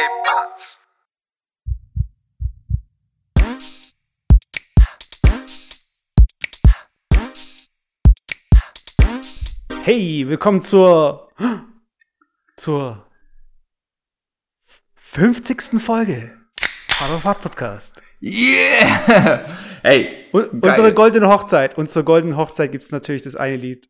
¿Qué pasa? Hey, willkommen zur zur 50. Folge Hard Podcast. Yeah! Hey, Und geil. unsere goldene Hochzeit. Und zur goldenen Hochzeit gibt es natürlich das eine Lied.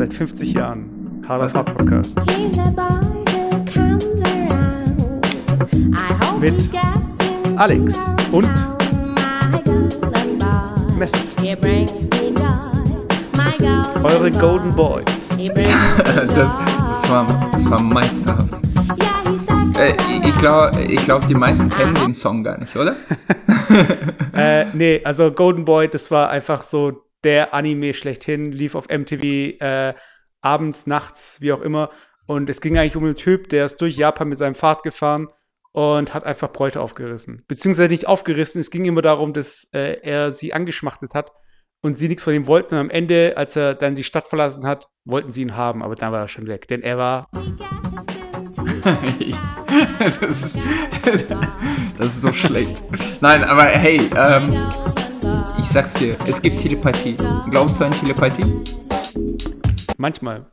Seit 50 Jahren. Hard of Hard Podcast. Mit Alex und. Mesut. Eure. Golden Boys. Das, das, war, das war meisterhaft. Äh, ich ich glaube, ich glaub, die meisten kennen den Song gar nicht, oder? Äh, nee, also Golden Boy, das war einfach so der Anime schlechthin, lief auf MTV äh, abends, nachts, wie auch immer. Und es ging eigentlich um einen Typ, der ist durch Japan mit seinem Fahrrad gefahren und hat einfach Bräute aufgerissen. Beziehungsweise nicht aufgerissen, es ging immer darum, dass äh, er sie angeschmachtet hat und sie nichts von ihm wollten. Und am Ende, als er dann die Stadt verlassen hat, wollten sie ihn haben, aber dann war er schon weg. Denn er war Das ist, das ist so schlecht. Nein, aber hey, ähm. Ich sag's dir, es gibt Telepathie. Glaubst du an Telepathie? manchmal.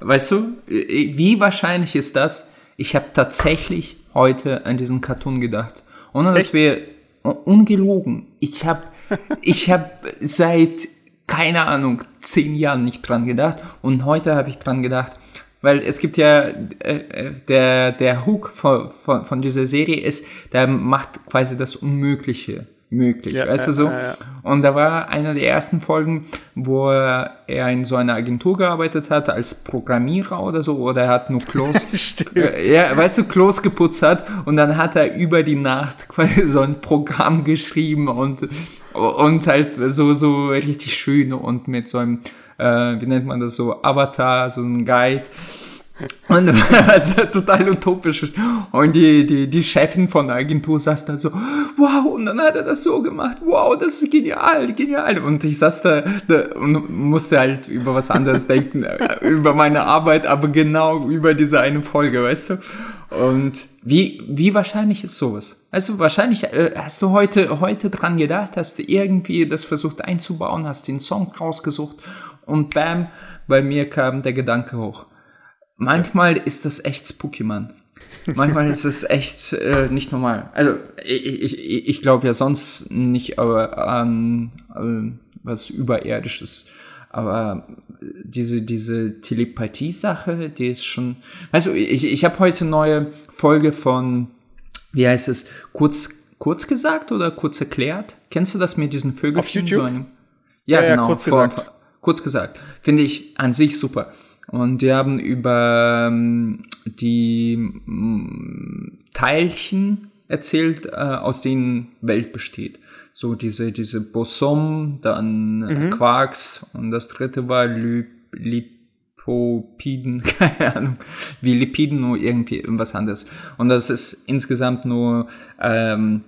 Weißt du, äh, wie wahrscheinlich ist das? Ich habe tatsächlich heute an diesen Cartoon gedacht. Ohne dass Echt? wir ungelogen. Ich habe ich hab seit, keine Ahnung, zehn Jahren nicht dran gedacht. Und heute habe ich dran gedacht. Weil es gibt ja, äh, äh, der, der Hook von, von, von dieser Serie ist, der macht quasi das Unmögliche möglich. Ja, weißt du so? ja, ja. Und da war einer der ersten Folgen, wo er in so einer Agentur gearbeitet hat, als Programmierer oder so, oder er hat nur Klos, ja, weißt du, Klos geputzt hat und dann hat er über die Nacht quasi so ein Programm geschrieben und, und halt so, so richtig schön und mit so einem, äh, wie nennt man das so, Avatar, so ein Guide. Und was total utopisch ist. Und die, die, die Chefin von der Agentur saß da so, wow, und dann hat er das so gemacht, wow, das ist genial, genial. Und ich saß da, da und musste halt über was anderes denken, über meine Arbeit, aber genau über diese eine Folge, weißt du? Und wie, wie wahrscheinlich ist sowas? Also wahrscheinlich äh, hast du heute, heute dran gedacht, hast du irgendwie das versucht einzubauen, hast den Song rausgesucht und bam, bei mir kam der Gedanke hoch. Manchmal ist das echt spooky, Mann. Manchmal ist es echt äh, nicht normal. Also ich, ich, ich glaube ja sonst nicht aber an äh, was Überirdisches. Aber diese, diese Telepathie-Sache, die ist schon. Also ich, ich habe heute neue Folge von, wie heißt es, kurz, kurz gesagt oder kurz erklärt? Kennst du das mit diesen Vögelchen? Auf YouTube? So einem, ja, Ja, ja, genau. kurz vor- gesagt. vor- kurz gesagt. Finde ich an sich super. Und die haben über ähm, die mm, Teilchen erzählt, äh, aus denen Welt besteht. So diese, diese Bosom, dann äh, Quarks und das dritte war Ly Lipopiden, keine Ahnung, wie Lipiden, nur irgendwie irgendwas anderes. Und dass es insgesamt nur ähm,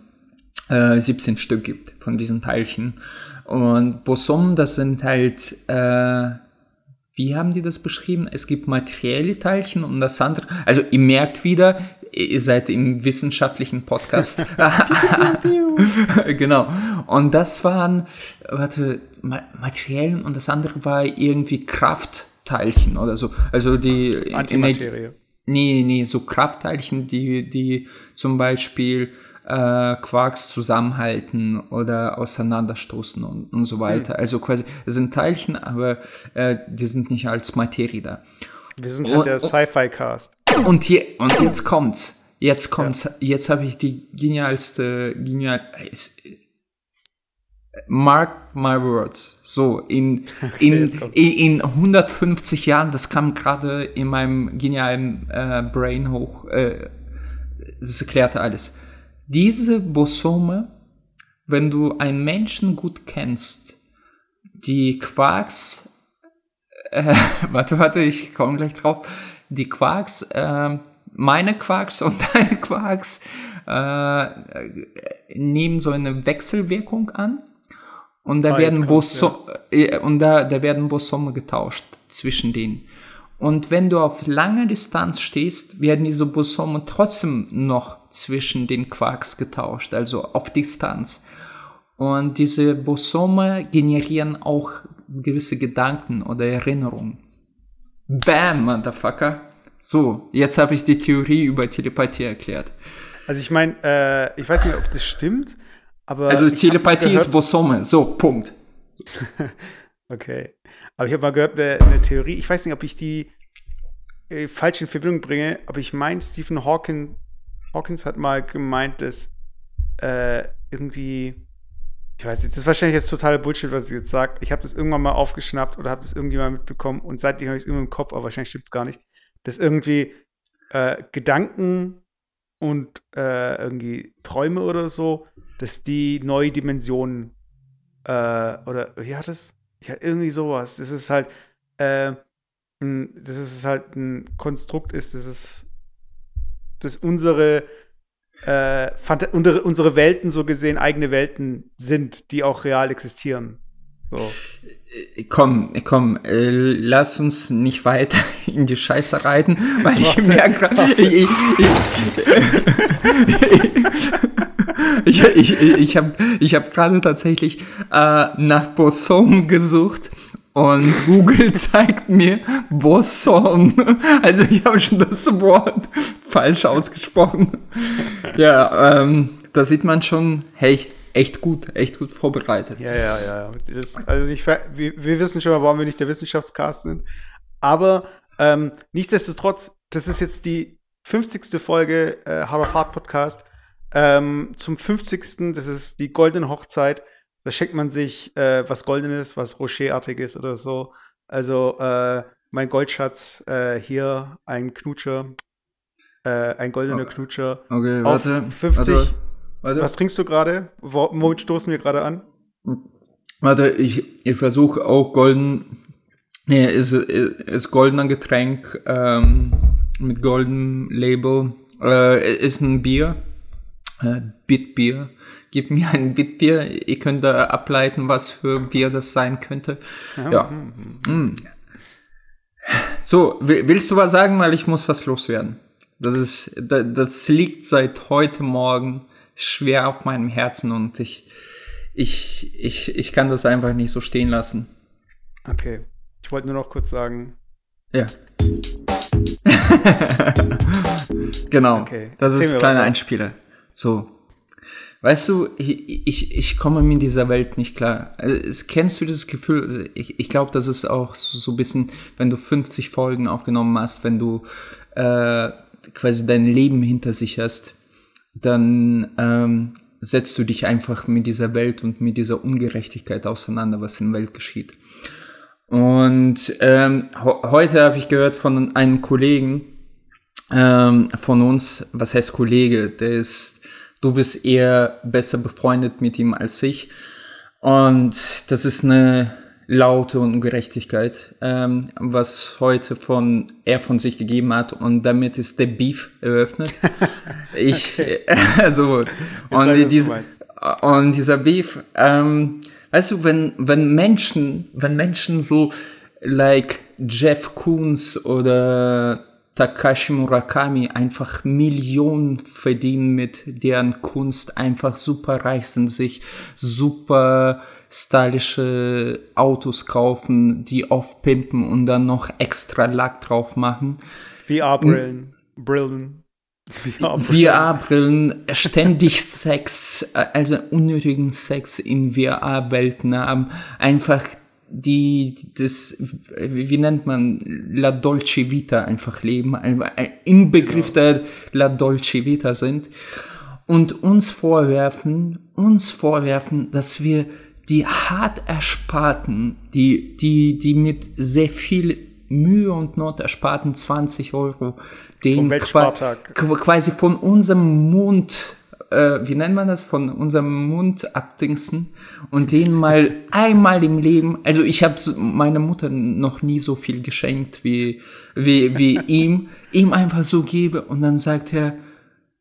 äh, 17 Stück gibt von diesen Teilchen. Und Bosom, das sind halt, äh, wie haben die das beschrieben? Es gibt materielle Teilchen und das andere, also ihr merkt wieder, ihr seid im wissenschaftlichen Podcast. genau. Und das waren, warte, Ma Materiellen und das andere war irgendwie Kraftteilchen oder so. Also die Antimaterie. Nee, nee, so Kraftteilchen, die, die zum Beispiel äh, Quarks zusammenhalten oder auseinanderstoßen und, und so weiter. Also quasi, es sind Teilchen, aber äh, die sind nicht als Materie da. Wir sind halt Oh, der. Sci-Fi-Cast. Und hier, und jetzt kommt's. Jetzt kommt's. Jetzt habe ich die genialste, genial. Mark my words. So, in, kommt's. in, in 150 Jahren, das kam gerade in meinem genialen äh, Brain hoch, äh, das erklärte alles. Diese Bosome, wenn du einen Menschen gut kennst, die Quarks, äh, warte, warte, ich komme gleich drauf, die Quarks, äh, meine Quarks und deine Quarks äh, nehmen so eine Wechselwirkung an und da Ah, werden jetzt kommt's, Boso äh, und da, da werden Bosome getauscht zwischen denen. Und wenn du auf lange Distanz stehst, werden diese Bosome trotzdem noch zwischen den Quarks getauscht, also auf Distanz. Und diese Bosome generieren auch gewisse Gedanken oder Erinnerungen. Bam, Motherfucker. So, jetzt habe ich die Theorie über Telepathie erklärt. Also ich meine, äh, ich weiß nicht, ob das stimmt, aber Also Telepathie ist Bosome. So, Punkt. Okay. Aber ich habe mal gehört, eine, eine Theorie, ich weiß nicht, ob ich die äh, falsch in Verbindung bringe, aber ich meine, Stephen Hawking, Hawkins hat mal gemeint, dass äh, irgendwie, ich weiß nicht, das ist wahrscheinlich jetzt total Bullshit, was ich jetzt sage. Ich habe das irgendwann mal aufgeschnappt oder habe das irgendjemand mitbekommen und seitdem habe ich es immer im Kopf, aber wahrscheinlich stimmt es gar nicht, dass irgendwie äh, Gedanken und äh, irgendwie Träume oder so, dass die neue Dimensionen äh, oder wie hat es? Ja, irgendwie sowas. Das ist halt, äh, ein, dass es halt ein Konstrukt ist, dass es, dass unsere, äh, unsere, Welten so gesehen eigene Welten sind, die auch real existieren. So. Komm, komm, äh, lass uns nicht weiter in die Scheiße reiten, weil ich Warte, merke gerade, ich, ich, ich, habe ich hab gerade tatsächlich äh, nach Boson gesucht und Google zeigt mir Boson. Also ich habe schon das Wort falsch ausgesprochen. Ja, ähm, da sieht man schon, hey, echt gut, echt gut vorbereitet. Ja, ja, ja. Das, also ich, wir, wir wissen schon mal, warum wir nicht der Wissenschaftscast sind. Aber ähm, nichtsdestotrotz, das ist jetzt die 50. Folge äh, Hard of Hard Podcast. Ähm, zum 50. Das ist die goldene Hochzeit. Da schenkt man sich äh, was Goldenes, was Rocherartiges oder so. Also äh, mein Goldschatz äh, hier, ein Knutscher. Äh, ein goldener Okay. Knutscher. Okay, Auf warte. 50. Warte, warte. Was trinkst du gerade? Wo- Womit stoßen wir gerade an? Warte, ich, ich versuche auch golden. Nee, ist, ist goldener Getränk ähm, mit goldenem Label. Äh, ist ein Bier. Äh, Bitbier. Gib mir ein Bitbier. Ihr könnt da ableiten, was für Bier das sein könnte. Ja. Mm. So, wi- willst du was sagen, weil ich muss was loswerden? Das ist, da- das liegt seit heute Morgen schwer auf meinem Herzen und ich, ich, ich, ich kann das einfach nicht so stehen lassen. Okay. Ich wollte nur noch kurz sagen, Ja. genau. Okay. Das ist mir kleiner. Einspieler. So. Weißt du, ich, ich, ich komme mit dieser Welt nicht klar. Also, Kennst du dieses Gefühl? Also, Ich, ich glaube, das ist auch so, ein bisschen, wenn du 50 Folgen aufgenommen hast, wenn du äh, quasi dein Leben hinter sich hast, dann ähm, setzt du dich einfach mit dieser Welt und mit dieser Ungerechtigkeit auseinander, was in der Welt geschieht. Und ähm, heute habe ich gehört von einem Kollegen ähm, von uns, was heißt Kollege, der ist, du bist eher besser befreundet mit ihm als ich. Und das ist eine laute Ungerechtigkeit, ähm, was heute von er von sich gegeben hat und damit ist der Beef eröffnet. Ich, also, weiß, und, meinst. und dieser Beef, ähm, weißt du, wenn, wenn Menschen, wenn Menschen so, like Jeff Koons oder Takashi Murakami einfach Millionen verdienen mit deren Kunst, einfach super reich sind, sich super stylische Autos kaufen, die aufpimpen und dann noch extra Lack drauf machen. VR-Brillen. Brillen. VR-Brillen. VR-Brillen, ständig Sex, äh, also unnötigen Sex in VR-Welten haben, einfach die, das, wie nennt man, La Dolce Vita einfach leben, im Begriff der La Dolce Vita sind. Und uns vorwerfen, uns vorwerfen, dass wir die hart ersparten, die, die, die mit sehr viel Mühe und Not ersparten 20 Euro, den quasi von unserem Mund, äh, wie nennt man das, von unserem Mund abdingsen und den mal einmal im Leben, also ich habe meiner Mutter noch nie so viel geschenkt wie, wie, wie ihm, ihm einfach so gebe und dann sagt er,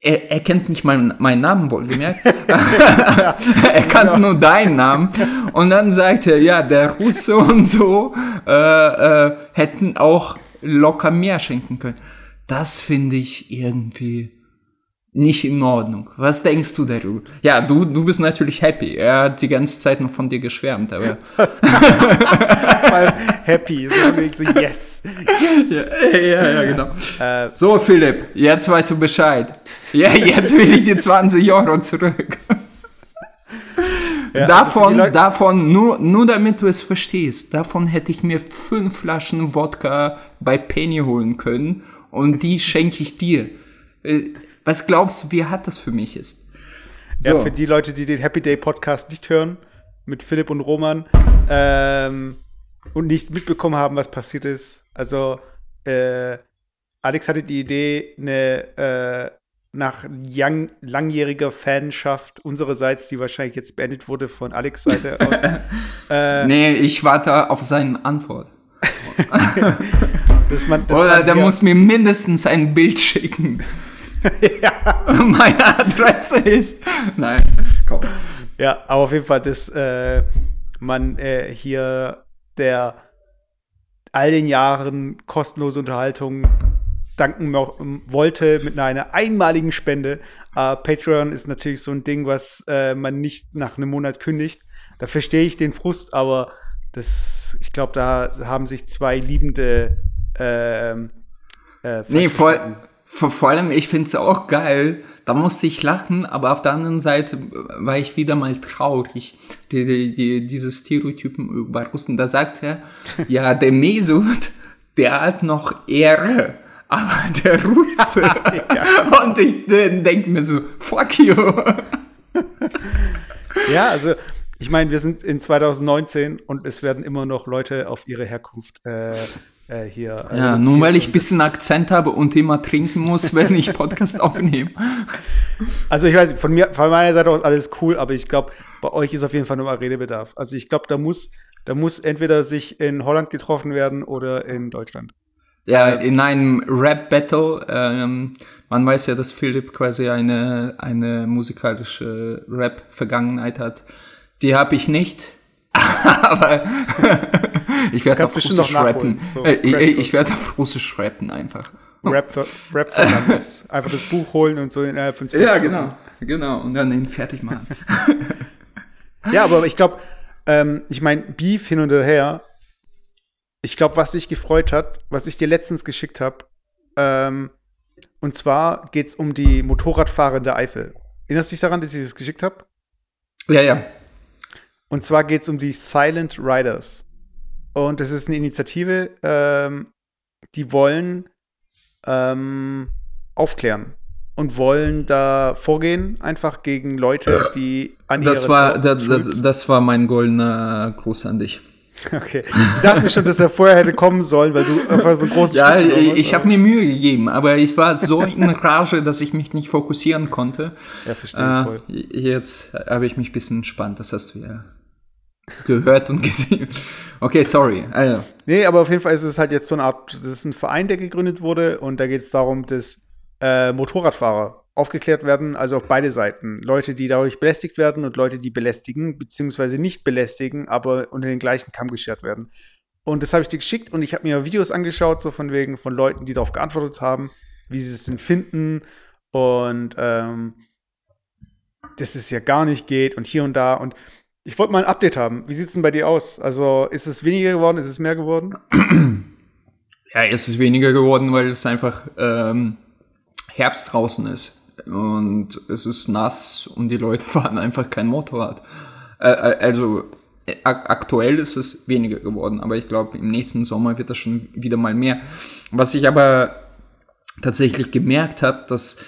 er, er kennt nicht meinen, meinen Namen, wohlgemerkt. er kannte nur deinen Namen. Und dann sagt er, ja, der Russe und so äh, äh, hätten auch locker mehr schenken können. Das finde ich irgendwie nicht in Ordnung. Was denkst du darüber? Ja, du, du bist natürlich happy. Er hat die ganze Zeit noch von dir geschwärmt, aber. Happy. So, yes. ja, ja, ja, genau. Äh, So, Philipp, jetzt weißt du Bescheid. Ja, jetzt will ich die 20 Euro zurück. ja, also davon, Leute- davon, nur, nur damit du es verstehst, davon hätte ich mir fünf Flaschen Wodka bei Penny holen können und die schenke ich dir. Was glaubst du, wie hart das für mich ist? Ja, So. für die Leute, die den Happy Day Podcast nicht hören, mit Philipp und Roman, ähm, und nicht mitbekommen haben, was passiert ist. Also, äh, Alex hatte die Idee, eine äh, nach lang, langjähriger Fanschaft unsererseits, die wahrscheinlich jetzt beendet wurde von Alex Seite aus, äh, Nee, ich warte auf seine Antwort. dass man, dass Oder man der muss mir mindestens ein Bild schicken. Meine Adresse ist. Nein, komm. Ja, aber auf jeden Fall, dass äh, man äh, hier der all den Jahren kostenlose Unterhaltung danken wollte mit einer einmaligen Spende. Äh, Patreon ist natürlich so ein Ding, was äh, man nicht nach einem Monat kündigt. Da verstehe ich den Frust, aber das, ich glaube, da haben sich zwei liebende ähm, äh, Nee, Fans vor, allem, ich find's auch geil. Da musste ich lachen, aber auf der anderen Seite war ich wieder mal traurig. Die, die, die, diese Stereotypen über Russen, da sagt er, ja, der Mesut, der hat noch Ehre. Aber der Russe. Und ich denke mir so, fuck you. Ja, also ich meine, wir sind in 2019 und es werden immer noch Leute auf ihre Herkunft äh, äh, hier. äh, Ja, nur weil ich und bisschen Akzent habe und immer trinken muss, wenn ich Podcast aufnehme. Also ich weiß, von mir, von meiner Seite aus alles cool, aber ich glaube, bei euch ist auf jeden Fall nochmal Redebedarf. Also ich glaube, da muss, da muss entweder sich in Holland getroffen werden oder in Deutschland. Ja, in einem Rap-Battle, ähm, man weiß ja, dass Philipp quasi eine, eine musikalische Rap-Vergangenheit hat. Die habe ich nicht, aber ich werde auf Russisch rappen. so äh, ich ich werde auf Russisch rappen einfach. Rap für, Rap für. Einfach das Buch holen und so innerhalb von zwölf Ja, Stunden. genau, genau. Und dann ihn fertig machen. Ja, aber ich glaube, ähm, ich meine, Beef hin und her. Ich glaube, was dich gefreut hat, was ich dir letztens geschickt habe, ähm, und zwar geht es um die Motorradfahrer in der Eifel. Erinnerst du dich daran, dass ich das geschickt habe? ja, ja. Und zwar geht es um die Silent Riders. Und das ist eine Initiative, ähm, die wollen ähm, aufklären und wollen da vorgehen, einfach gegen Leute, die an Das war, das, Schulz- das, war mein goldener Gruß an dich. Okay. Ich dachte mir schon, dass er vorher hätte kommen sollen, weil du einfach so groß Ja, ich, ich habe mir Mühe gegeben, aber ich war so in Rage, dass ich mich nicht fokussieren konnte. Ja, verstehe ich voll. Äh, jetzt habe ich mich ein bisschen entspannt, das hast du ja gehört und gesehen. Okay, sorry. Also, Nee, aber auf jeden Fall ist es halt jetzt so eine Art, das ist ein Verein, der gegründet wurde und da geht es darum, dass äh, Motorradfahrer aufgeklärt werden, also auf beide Seiten. Leute, die dadurch belästigt werden und Leute, die belästigen, beziehungsweise nicht belästigen, aber unter den gleichen Kamm geschert werden. Und das habe ich dir geschickt und ich habe mir Videos angeschaut, so von wegen von Leuten, die darauf geantwortet haben, wie sie es denn finden und ähm, dass es ja gar nicht geht und hier und da. Und ich wollte mal ein Update haben. Wie sieht es denn bei dir aus? Also ist es weniger geworden? Ist es mehr geworden? ja, es ist weniger geworden, weil es einfach ähm, Herbst draußen ist. Und es ist nass und die Leute fahren einfach kein Motorrad. Äh, also äh, ak aktuell ist es weniger geworden, aber ich glaube, im nächsten Sommer wird das schon wieder mal mehr. Was ich aber tatsächlich gemerkt habe, dass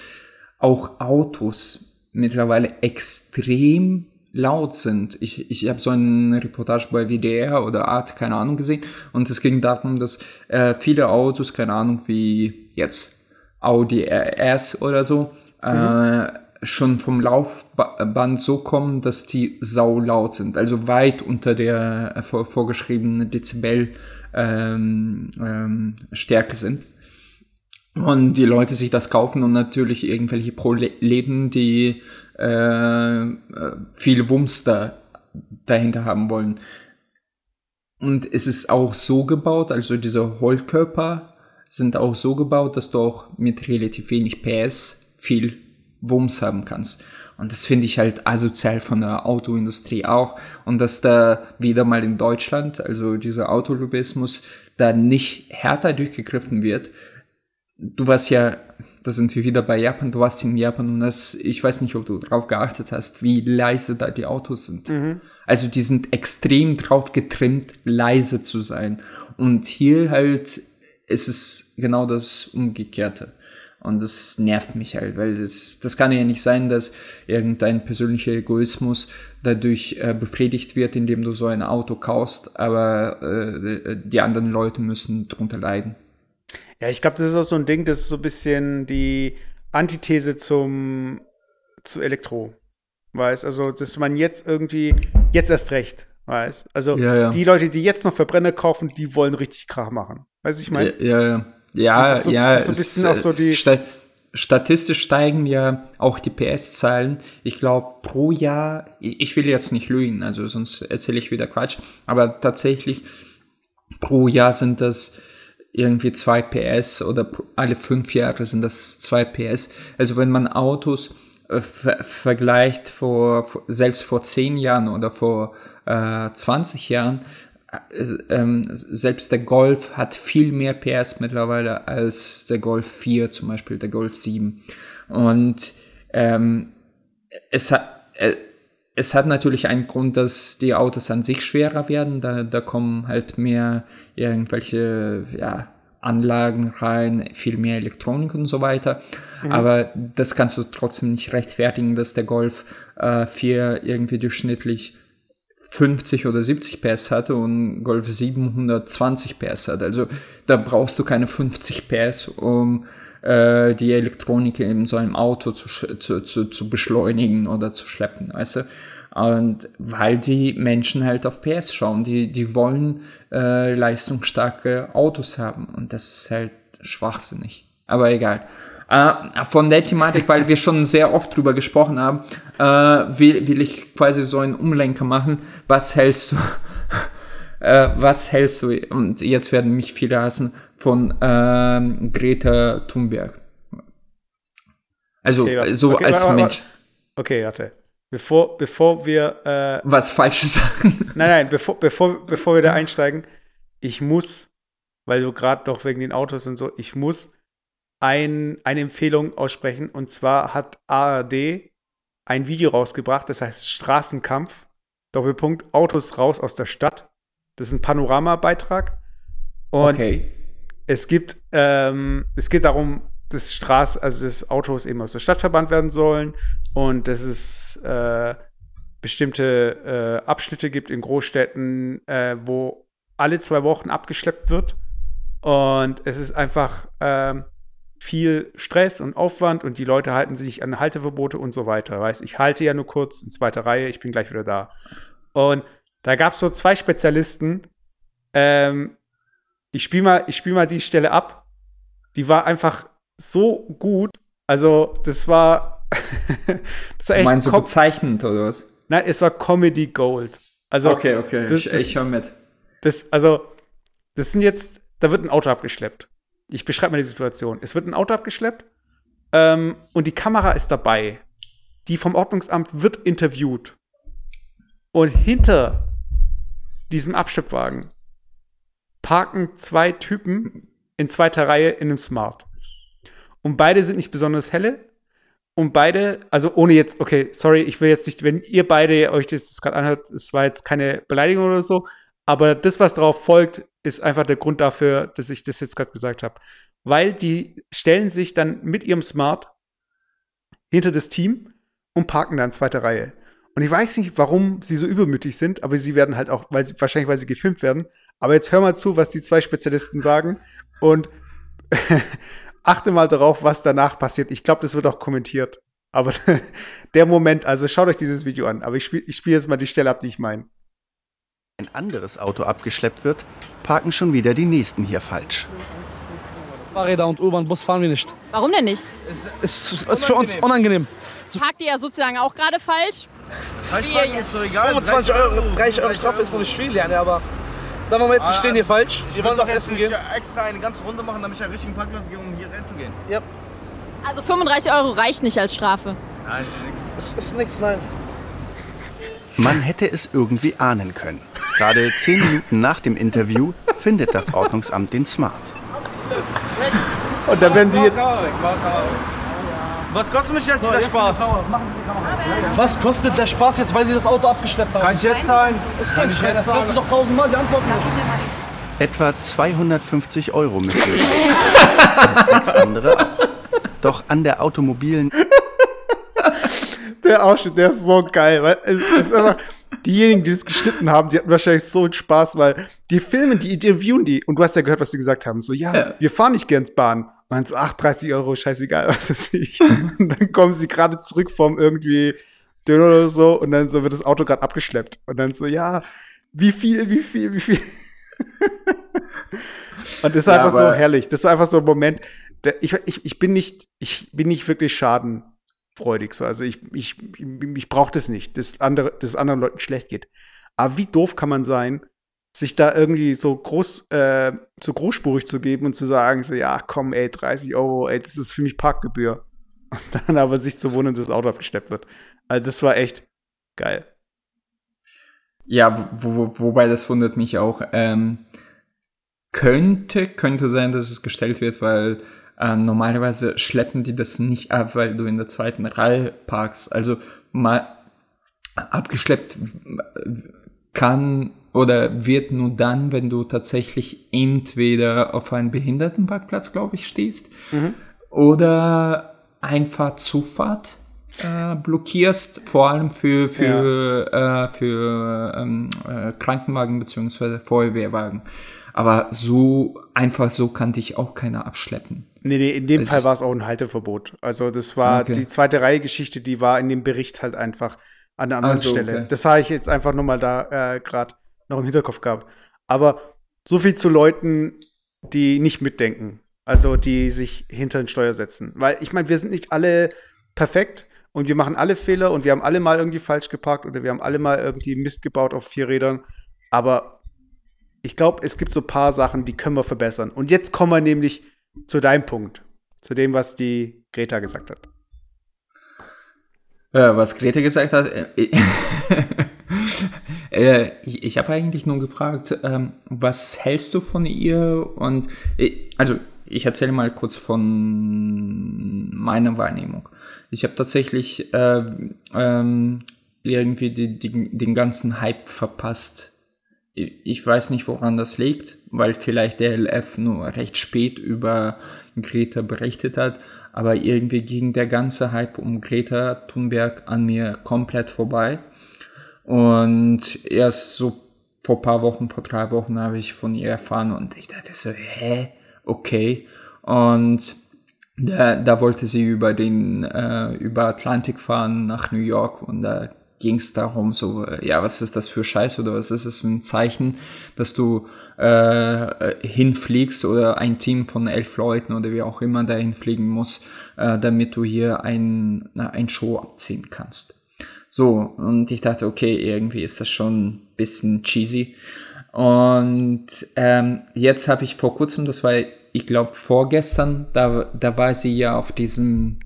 auch Autos mittlerweile extrem laut sind. Ich, ich habe so eine Reportage bei WDR oder Art, keine Ahnung, gesehen und es ging darum, dass äh, viele Autos, keine Ahnung, wie jetzt Audi RS oder so, äh, schon vom Laufband so kommen, dass die sau laut sind, also weit unter der äh, vor, vorgeschriebenen Dezibel ähm, ähm, Stärke sind. Und die Leute sich das kaufen und natürlich irgendwelche Proleten, die äh, äh, viel Wumms da dahinter haben wollen. Und es ist auch so gebaut, also diese Hohlkörper sind auch so gebaut, dass du auch mit relativ wenig PS viel Wumms haben kannst. Und das finde ich halt asozial von der Autoindustrie auch. Und dass da wieder mal in Deutschland, also dieser Autolobismus, da nicht härter durchgegriffen wird. Du warst ja, da sind wir wieder bei Japan, du warst in Japan und das, ich weiß nicht, ob du darauf geachtet hast, wie leise da die Autos sind. Also die sind extrem drauf getrimmt, leise zu sein. Und hier halt ist es genau das Umgekehrte. Und das nervt mich halt, weil das, das kann ja nicht sein, dass irgendein persönlicher Egoismus dadurch äh, befriedigt wird, indem du so ein Auto kaufst, aber äh, die anderen Leute müssen drunter leiden. Ja, ich glaube, das ist auch so ein Ding, das ist so ein bisschen die Antithese zum zu Elektro. Weiß, also, dass man jetzt irgendwie, jetzt erst recht, weiß. Also, Ja, ja. die Leute, die jetzt noch Verbrenner kaufen, die wollen richtig Krach machen. Weißt du, ich meine? Ja, ja, ja, das so- ja. das ist so ein es, bisschen auch so die- sta statistisch steigen ja auch die PS-Zahlen. Ich glaube, pro Jahr, ich will jetzt nicht lügen, also sonst erzähle ich wieder Quatsch, aber tatsächlich pro Jahr sind das irgendwie zwei PS oder alle fünf Jahre sind das zwei PS. Also wenn man Autos äh, ver vergleicht vor, vor, selbst vor zehn Jahren oder vor äh, 20 Jahren, äh, ähm, selbst der Golf hat viel mehr PS mittlerweile als der Golf 4, zum Beispiel der Golf 7. Und ähm, es hat, äh, es hat natürlich einen Grund, dass die Autos an sich schwerer werden. Da, da kommen halt mehr irgendwelche ja, Anlagen rein, viel mehr Elektronik und so weiter. Aber das kannst du trotzdem nicht rechtfertigen, dass der Golf äh, 4 irgendwie durchschnittlich 50 oder 70 PS hatte und Golf 720 PS hat. Also da brauchst du keine 50 PS, um äh, die Elektronik in so einem Auto zu, zu, zu, zu beschleunigen oder zu schleppen, weißt du? Und weil die Menschen halt auf PS schauen, die, die wollen äh, leistungsstarke Autos haben und das ist halt schwachsinnig. Aber egal. Äh, von der Thematik, weil wir schon sehr oft drüber gesprochen haben, äh, will, will ich quasi so einen Umlenker machen. Was hältst du? äh, was hältst du? Und jetzt werden mich viele hassen von ähm, Greta Thunberg. Also Okay, warte. so Okay, als warte, warte, Mensch. Okay, warte. Bevor, bevor wir, äh, Was falsche Sachen. nein, nein, bevor, bevor, bevor wir da einsteigen, ich muss, weil du gerade doch wegen den Autos und so, ich muss ein, eine Empfehlung aussprechen. Und zwar hat ARD ein Video rausgebracht, das heißt Straßenkampf, Doppelpunkt, Autos raus aus der Stadt. Das ist ein Panoramabeitrag. Und okay. Es gibt, ähm, es geht darum, dass Straß, also dass Autos eben aus der Stadt verbannt werden sollen und dass es äh, bestimmte äh, Abschnitte gibt in Großstädten, äh, wo alle zwei Wochen abgeschleppt wird. Und es ist einfach ähm, viel Stress und Aufwand und die Leute halten sich an Halteverbote und so weiter. Weiß, ich halte ja nur kurz in zweiter Reihe, ich bin gleich wieder da. Und da gab es so zwei Spezialisten. Ähm, ich spiele mal, ich spiel mal die Stelle ab. Die war einfach so gut. Also, das war. das war echt. Meinst du bezeichnend oder was? Nein, es war Comedy Gold. Also, okay, okay. das- ich ich höre mit. das, also, das sind jetzt, da wird ein Auto abgeschleppt. Ich beschreibe mal die Situation. Es wird ein Auto abgeschleppt ähm, und die Kamera ist dabei. Die vom Ordnungsamt wird interviewt. Und hinter diesem Abschleppwagen parken zwei Typen in zweiter Reihe in einem Smart. Und beide sind nicht besonders helle. Und beide, also ohne jetzt, okay, sorry, ich will jetzt nicht, wenn ihr beide euch das gerade anhört, es war jetzt keine Beleidigung oder so, aber das, was darauf folgt, ist einfach der Grund dafür, dass ich das jetzt gerade gesagt habe. Weil die stellen sich dann mit ihrem Smart hinter das Team und parken dann zweite Reihe. Und ich weiß nicht, warum sie so übermütig sind, aber sie werden halt auch, weil sie, wahrscheinlich, weil sie gefilmt werden. Aber jetzt hör mal zu, was die zwei Spezialisten sagen und achte mal darauf, was danach passiert. Ich glaube, das wird auch kommentiert. Aber der Moment, also schaut euch dieses Video an. Aber ich spiele ich spiel jetzt mal die Stelle ab, die ich meine. ein anderes Auto abgeschleppt wird, parken schon wieder die nächsten hier falsch. Fahrräder und U-Bahn, Bus fahren wir nicht. Warum denn nicht? Es ist, ist für uns unangenehm. Parkt ihr ja sozusagen auch gerade falsch. Falschparken ist doch egal. 25 Euro, 30 Euro Strafe ist noch nicht viel, aber sagen wir mal jetzt, wir stehen hier falsch. Ich Wir wollen doch essen gehen. extra eine ganze Runde machen, damit ich einen richtigen Parkplatz gehe, um hier reinzugehen. Also 35 Euro reicht nicht als Strafe. Nein, ist nix. Es ist nichts, nein. Man hätte es irgendwie ahnen können. Gerade zehn Minuten nach dem Interview findet das Ordnungsamt den Smart. Und da werden die jetzt. Was kostet mich jetzt dieser Spaß? Was kostet der Spaß jetzt, weil sie das Auto abgeschleppt haben? Kann ich jetzt zahlen? ist kein Scheiß, das kannst du doch tausendmal die Antworten Etwa 250 Euro sein. Und sechs andere auch. Doch an der automobilen Der Ausschnitt, der ist so geil. Weil es, ist einfach, diejenigen, die das geschnitten haben, die hatten wahrscheinlich so einen Spaß, weil die filmen, die interviewen die. Und du hast ja gehört, was sie gesagt haben. So, ja, wir fahren nicht gern Bahn. Dann so, ach, 30 Euro, scheißegal, was weiß ich. Und dann kommen sie gerade zurück vom irgendwie Döner oder so. Und dann so wird das Auto gerade abgeschleppt. Und dann so, ja, wie viel, wie viel, wie viel. Und das ist Ja, einfach so herrlich. Das war einfach so ein Moment. Der, ich, ich, ich bin nicht, ich bin nicht wirklich schadenfreudig. So. Also ich, ich, ich, ich brauche das nicht, dass, andere, dass es anderen Leuten schlecht geht. Aber wie doof kann man sein, sich da irgendwie so groß, äh, so großspurig zu geben und zu sagen, so, ja, komm, ey, 30 Euro, ey, das ist für mich Parkgebühr. Und dann aber sich zu wundern, dass das Auto abgeschleppt wird. Also das war echt geil. Ja, wo, wo, wobei das wundert mich auch. Ähm, könnte, könnte sein, dass es gestellt wird, weil äh, normalerweise schleppen die das nicht ab, weil du in der zweiten Reihe parkst. Also mal abgeschleppt kann oder wird nur dann, wenn du tatsächlich entweder auf einem Behindertenparkplatz, glaube ich, stehst, oder einfach Zufahrt äh, blockierst, vor allem für, für, äh, für ähm, äh, Krankenwagen beziehungsweise Feuerwehrwagen. Aber so einfach so kann dich auch keiner abschleppen. Nee, nee, in dem Also Fall war es auch ein Halteverbot. Also das war Okay. die zweite Reihe-Geschichte, die war in dem Bericht halt einfach an einer anderen Also, Stelle. okay. Das habe ich jetzt einfach nur mal da äh, gerade noch im Hinterkopf gehabt. Aber so viel zu Leuten, die nicht mitdenken. Also die sich hinter den Steuer setzen. Weil ich meine, wir sind nicht alle perfekt und wir machen alle Fehler und wir haben alle mal irgendwie falsch geparkt oder wir haben alle mal irgendwie Mist gebaut auf vier Rädern. Aber ich glaube, es gibt so ein paar Sachen, die können wir verbessern. Und jetzt kommen wir nämlich zu deinem Punkt. Zu dem, was die Greta gesagt hat. Äh, was Greta gesagt hat, äh, äh, ich, ich habe eigentlich nur gefragt, ähm, was hältst du von ihr? Und äh, also ich erzähle mal kurz von meiner Wahrnehmung. Ich habe tatsächlich äh, ähm, irgendwie die, die, den ganzen Hype verpasst. Ich ich weiß nicht, woran das liegt, weil vielleicht der LF nur recht spät über Greta berichtet hat, aber irgendwie ging der ganze Hype um Greta Thunberg an mir komplett vorbei. Und erst so vor paar Wochen, vor drei Wochen habe ich von ihr erfahren und ich dachte so, hä? Okay. Und da, da wollte sie über den, äh, über Atlantik fahren nach New York und da ging es darum, so, ja, was ist das für Scheiß oder was ist das für ein Zeichen, dass du äh, hinfliegst oder ein Team von elf Leuten oder wie auch immer dahin fliegen muss, äh, damit du hier ein, ein Show abziehen kannst. So, und ich dachte, okay, irgendwie ist das schon ein bisschen cheesy. Und ähm, jetzt habe ich vor kurzem, das war, ich glaube, vorgestern, da, da war sie ja auf diesem,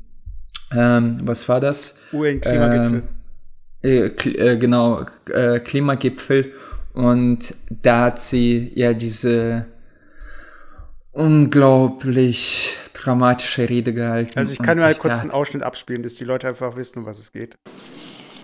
ähm, was war das? UN-Klimagipfel. äh, Kl- äh, genau, äh, Klimagipfel. Und da hat sie ja diese unglaublich dramatische Rede gehalten. Also ich kann mal kurz dachte- einen Ausschnitt abspielen, dass die Leute einfach wissen, um was es geht.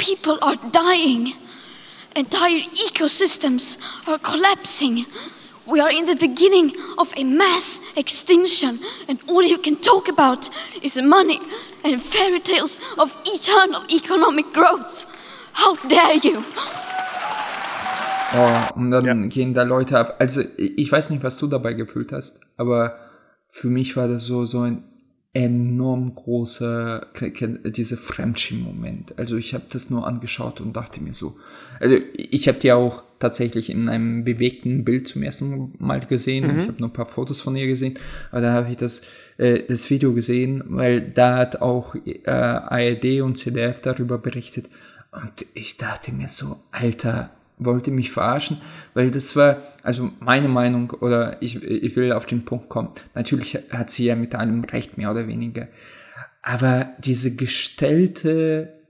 People are dying. Entire ecosystems are collapsing. We are in the beginning of a mass extinction, and all you can talk about is money and fairy tales of eternal economic growth. How dare you! Oh, und dann gehen da Leute ab. Also, ich weiß nicht, was du dabei gefühlt hast, aber für mich war das so, so ein enorm großer, dieser Fremdschirm-Moment. Also, ich habe das nur angeschaut und dachte mir so, also, ich habe die auch tatsächlich in einem bewegten Bild zum ersten Mal gesehen. Mhm. Ich habe nur ein paar Fotos von ihr gesehen, aber da habe ich das, äh, das Video gesehen, weil da hat auch äh, ARD und CDF darüber berichtet. Und ich dachte mir so, Alter, wollte mich verarschen, weil das war, also meine Meinung, oder ich, ich will auf den Punkt kommen. Natürlich hat sie ja mit allem recht, mehr oder weniger. Aber diese gestellte,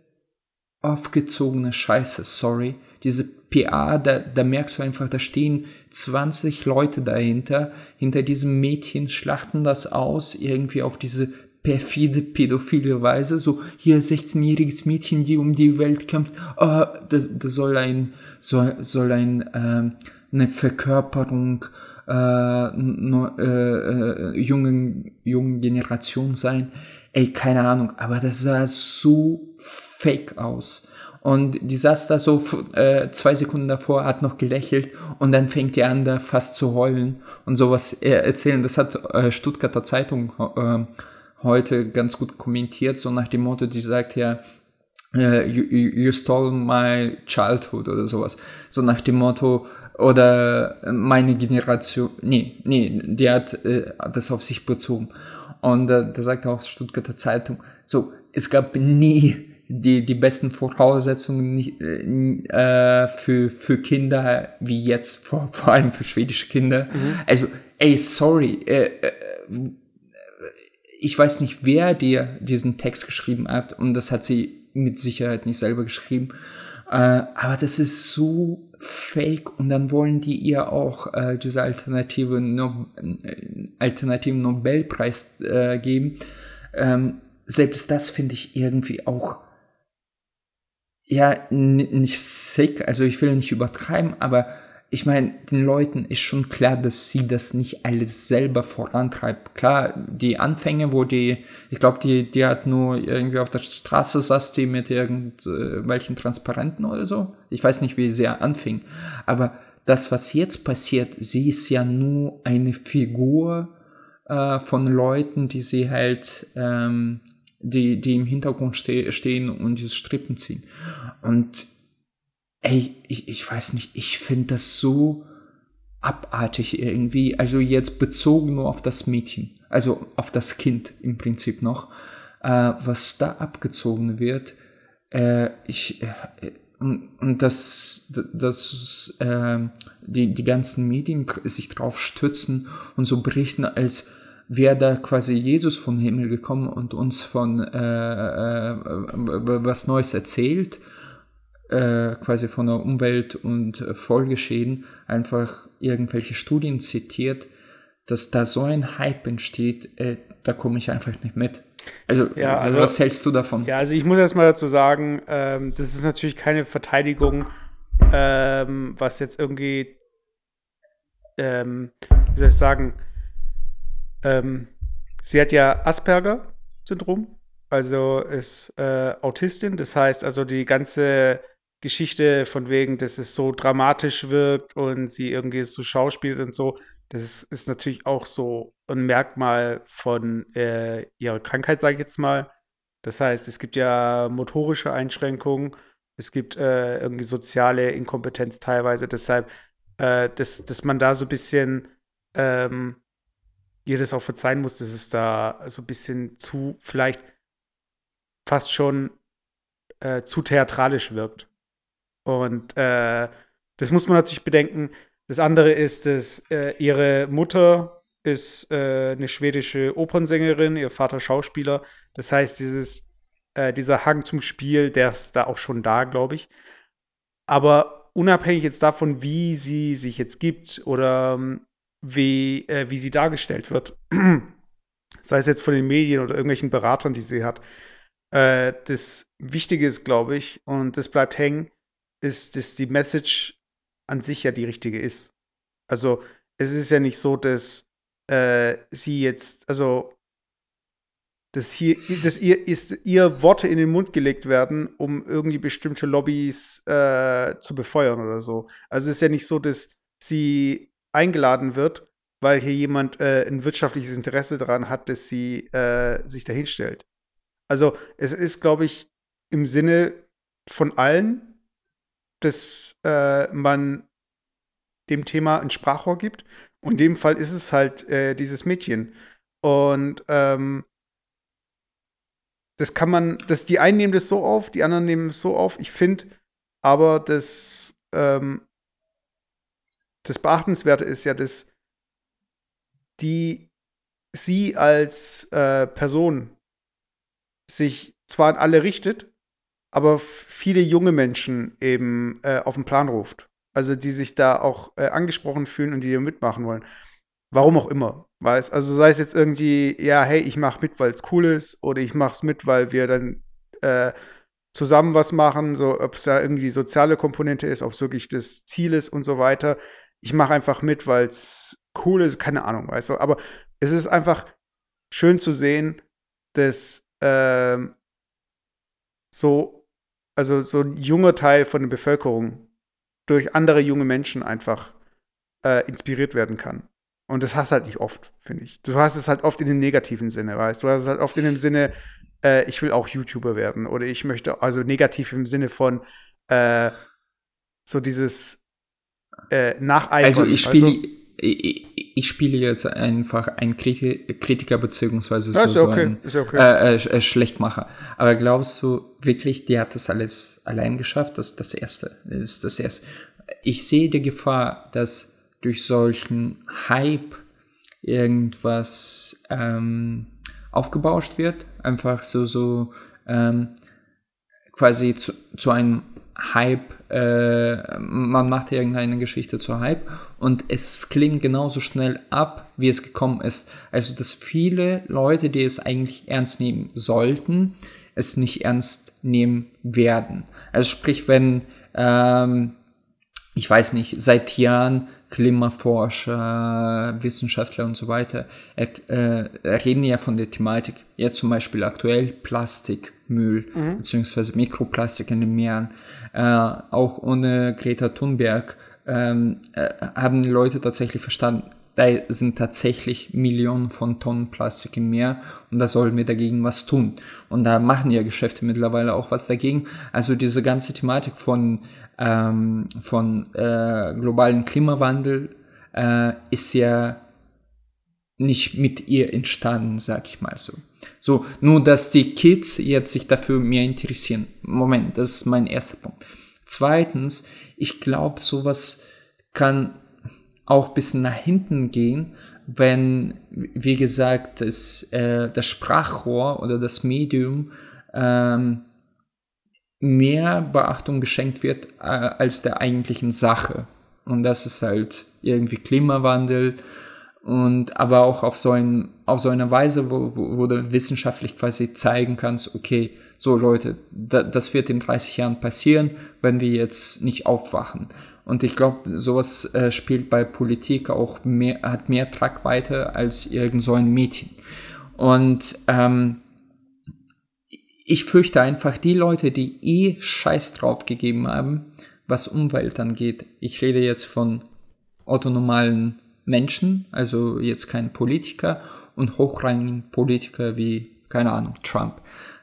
aufgezogene Scheiße, sorry, diese PA, da, da merkst du einfach, da stehen 20 Leute dahinter, hinter diesem Mädchen, schlachten das aus, irgendwie auf diese perfide, pädophile Weise, so hier 16-jähriges Mädchen, die um die Welt kämpft, ah, das, das soll ein, soll, soll ein, ähm, eine Verkörperung äh, äh, äh, jungen, jungen Generation sein. Ey, keine Ahnung, aber das sah so fake aus. Und die saß da so äh, zwei Sekunden davor, hat noch gelächelt und dann fängt die an, da fast zu heulen und sowas äh, erzählen. Das hat äh, Stuttgarter Zeitung äh, heute ganz gut kommentiert, so nach dem Motto, die sagt ja, äh, you, you stole my childhood oder sowas. So nach dem Motto, oder meine Generation, nee, nee, die hat äh, das auf sich bezogen. Und äh, da sagt auch Stuttgarter Zeitung, so, es gab nie die, die besten Voraussetzungen nicht, äh, für, für Kinder wie jetzt, vor, vor allem für schwedische Kinder. Also, ey, sorry, äh, äh, ich weiß nicht, wer dir diesen Text geschrieben hat und das hat sie mit Sicherheit nicht selber geschrieben. Äh, aber das ist so fake und dann wollen die ihr auch äh, diese alternative no äh, alternativen Nobelpreis äh, geben. Ähm, selbst das finde ich irgendwie auch ja nicht sick, also ich will nicht übertreiben, aber ich meine, den Leuten ist schon klar, dass sie das nicht alles selber vorantreibt. Klar, die Anfänge, wo die, ich glaube, die, die hat nur irgendwie auf der Straße saß die mit irgendwelchen Transparenten oder so. Ich weiß nicht, wie sie anfing. Aber das, was jetzt passiert, sie ist ja nur eine Figur äh, von Leuten, die sie halt, ähm, die, die im Hintergrund ste stehen und diese Strippen ziehen. Und ey, ich, ich weiß nicht, ich finde das so abartig irgendwie. Also jetzt bezogen nur auf das Mädchen, also auf das Kind im Prinzip noch, äh, was da abgezogen wird. Äh, ich, äh, und, und dass, dass äh, die, die ganzen Medien sich drauf stützen und so berichten, als wäre da quasi Jesus vom Himmel gekommen und uns von äh, äh, was Neues erzählt äh, quasi von der Umwelt- und äh, Folgeschäden einfach irgendwelche Studien zitiert, dass da so ein Hype entsteht, äh, da komme ich einfach nicht mit. Also, Ja, also- was hältst du davon? Ja, also ich muss erstmal dazu sagen, ähm, das ist natürlich keine Verteidigung, ähm, was jetzt irgendwie, ähm, wie soll ich sagen, ähm, sie hat ja Asperger-Syndrom, also ist äh, Autistin, das heißt also die ganze Geschichte von wegen, dass es so dramatisch wirkt und sie irgendwie so schauspielt und so, das ist, ist natürlich auch so ein Merkmal von äh, ihrer Krankheit, sage ich jetzt mal. Das heißt, es gibt ja motorische Einschränkungen, es gibt äh, irgendwie soziale Inkompetenz teilweise, deshalb, äh, dass, dass man da so ein bisschen ähm, ihr das auch verzeihen muss, dass es da so ein bisschen zu, vielleicht fast schon äh, zu theatralisch wirkt. Und äh, das muss man natürlich bedenken. Das andere ist, dass äh, ihre Mutter ist äh, eine schwedische Opernsängerin, ihr Vater Schauspieler. Das heißt, dieses, äh, dieser Hang zum Spiel, der ist da auch schon da, glaube ich. Aber unabhängig jetzt davon, wie sie sich jetzt gibt oder ähm, wie, äh, wie sie dargestellt wird, sei es jetzt von den Medien oder irgendwelchen Beratern, die sie hat, äh, das Wichtige ist, glaube ich, und das bleibt hängen, ist, dass die Message an sich ja die richtige ist. Also es ist ja nicht so, dass äh, sie jetzt, also dass hier, dass ihr, ist, ihr Worte in den Mund gelegt werden, um irgendwie bestimmte Lobbys äh, zu befeuern oder so. Also es ist ja nicht so, dass sie eingeladen wird, weil hier jemand äh, ein wirtschaftliches Interesse daran hat, dass sie äh, sich dahin stellt. Also es ist, glaube ich, im Sinne von allen, dass äh, man dem Thema ein Sprachrohr gibt. Und in dem Fall ist es halt äh, dieses Mädchen. Und ähm, das kann man, das, die einen nehmen das so auf, die anderen nehmen es so auf. Ich finde aber das, ähm, das Beachtenswerte ist ja, dass die sie als äh, Person sich zwar an alle richtet, aber viele junge Menschen eben äh, auf den Plan ruft. Also die sich da auch äh, angesprochen fühlen und die mitmachen wollen. Warum auch immer. Weiß, also sei es jetzt irgendwie, ja, hey, ich mach mit, weil es cool ist, oder ich mach's mit, weil wir dann äh, zusammen was machen, so ob es da irgendwie die soziale Komponente ist, ob es wirklich das Ziel ist und so weiter. Ich mache einfach mit, weil es cool ist, keine Ahnung, weißt du. Aber es ist einfach schön zu sehen, dass ähm, so, also so ein junger Teil von der Bevölkerung durch andere junge Menschen einfach äh, inspiriert werden kann. Und das hast du halt nicht oft, finde ich. Du hast es halt oft in dem negativen Sinne, weißt du? Du hast es halt oft in dem Sinne, äh, ich will auch YouTuber werden oder ich möchte, also negativ im Sinne von äh, so dieses äh, Nacheifern. Also ich spiele, ich, ich spiele jetzt einfach einen Kriti Kritiker beziehungsweise so, ja so okay, einen okay. äh, äh, äh, Schlechtmacher. Aber glaubst du wirklich, die hat das alles allein geschafft? Das ist das Erste. Das ist das Erste. Ich sehe die Gefahr, dass durch solchen Hype irgendwas ähm, aufgebauscht wird. Einfach so, so ähm, quasi zu, zu einem Hype, äh, man macht irgendeine Geschichte zu Hype und es klingt genauso schnell ab, wie es gekommen ist. Also, dass viele Leute, die es eigentlich ernst nehmen sollten, es nicht ernst nehmen werden. Also sprich, wenn, ähm, ich weiß nicht, seit Jahren Klimaforscher, Wissenschaftler und so weiter äh, äh, reden ja von der Thematik, ja zum Beispiel aktuell Plastikmüll beziehungsweise Mikroplastik in den Meeren. Äh, auch ohne Greta Thunberg ähm, äh, haben Leute tatsächlich verstanden, da sind tatsächlich Millionen von Tonnen Plastik im Meer und da sollen wir dagegen was tun. Und da machen ja Geschäfte mittlerweile auch was dagegen. Also diese ganze Thematik von ähm, von äh, globalen Klimawandel äh, ist ja nicht mit ihr entstanden, sag ich mal so. So, nur dass die Kids jetzt sich dafür mehr interessieren. Moment, das ist mein erster Punkt. Zweitens, ich glaube, sowas kann auch bis nach hinten gehen, wenn, wie gesagt, das, äh, das Sprachrohr oder das Medium ähm, mehr Beachtung geschenkt wird äh, als der eigentlichen Sache. Und das ist halt irgendwie Klimawandel und aber auch auf so, ein, auf so eine Weise, wo, wo, wo du wissenschaftlich quasi zeigen kannst, okay, so Leute, da, das wird in 30 Jahren passieren, wenn wir jetzt nicht aufwachen. Und ich glaube, sowas äh, spielt bei Politik auch mehr, hat mehr Tragweite als irgend so ein Mädchen. Und ähm, ich fürchte einfach, die Leute, die eh Scheiß drauf gegeben haben, was Umwelt angeht, ich rede jetzt von autonomalen Menschen, also jetzt kein Politiker und hochrangigen Politiker wie, keine Ahnung, Trump,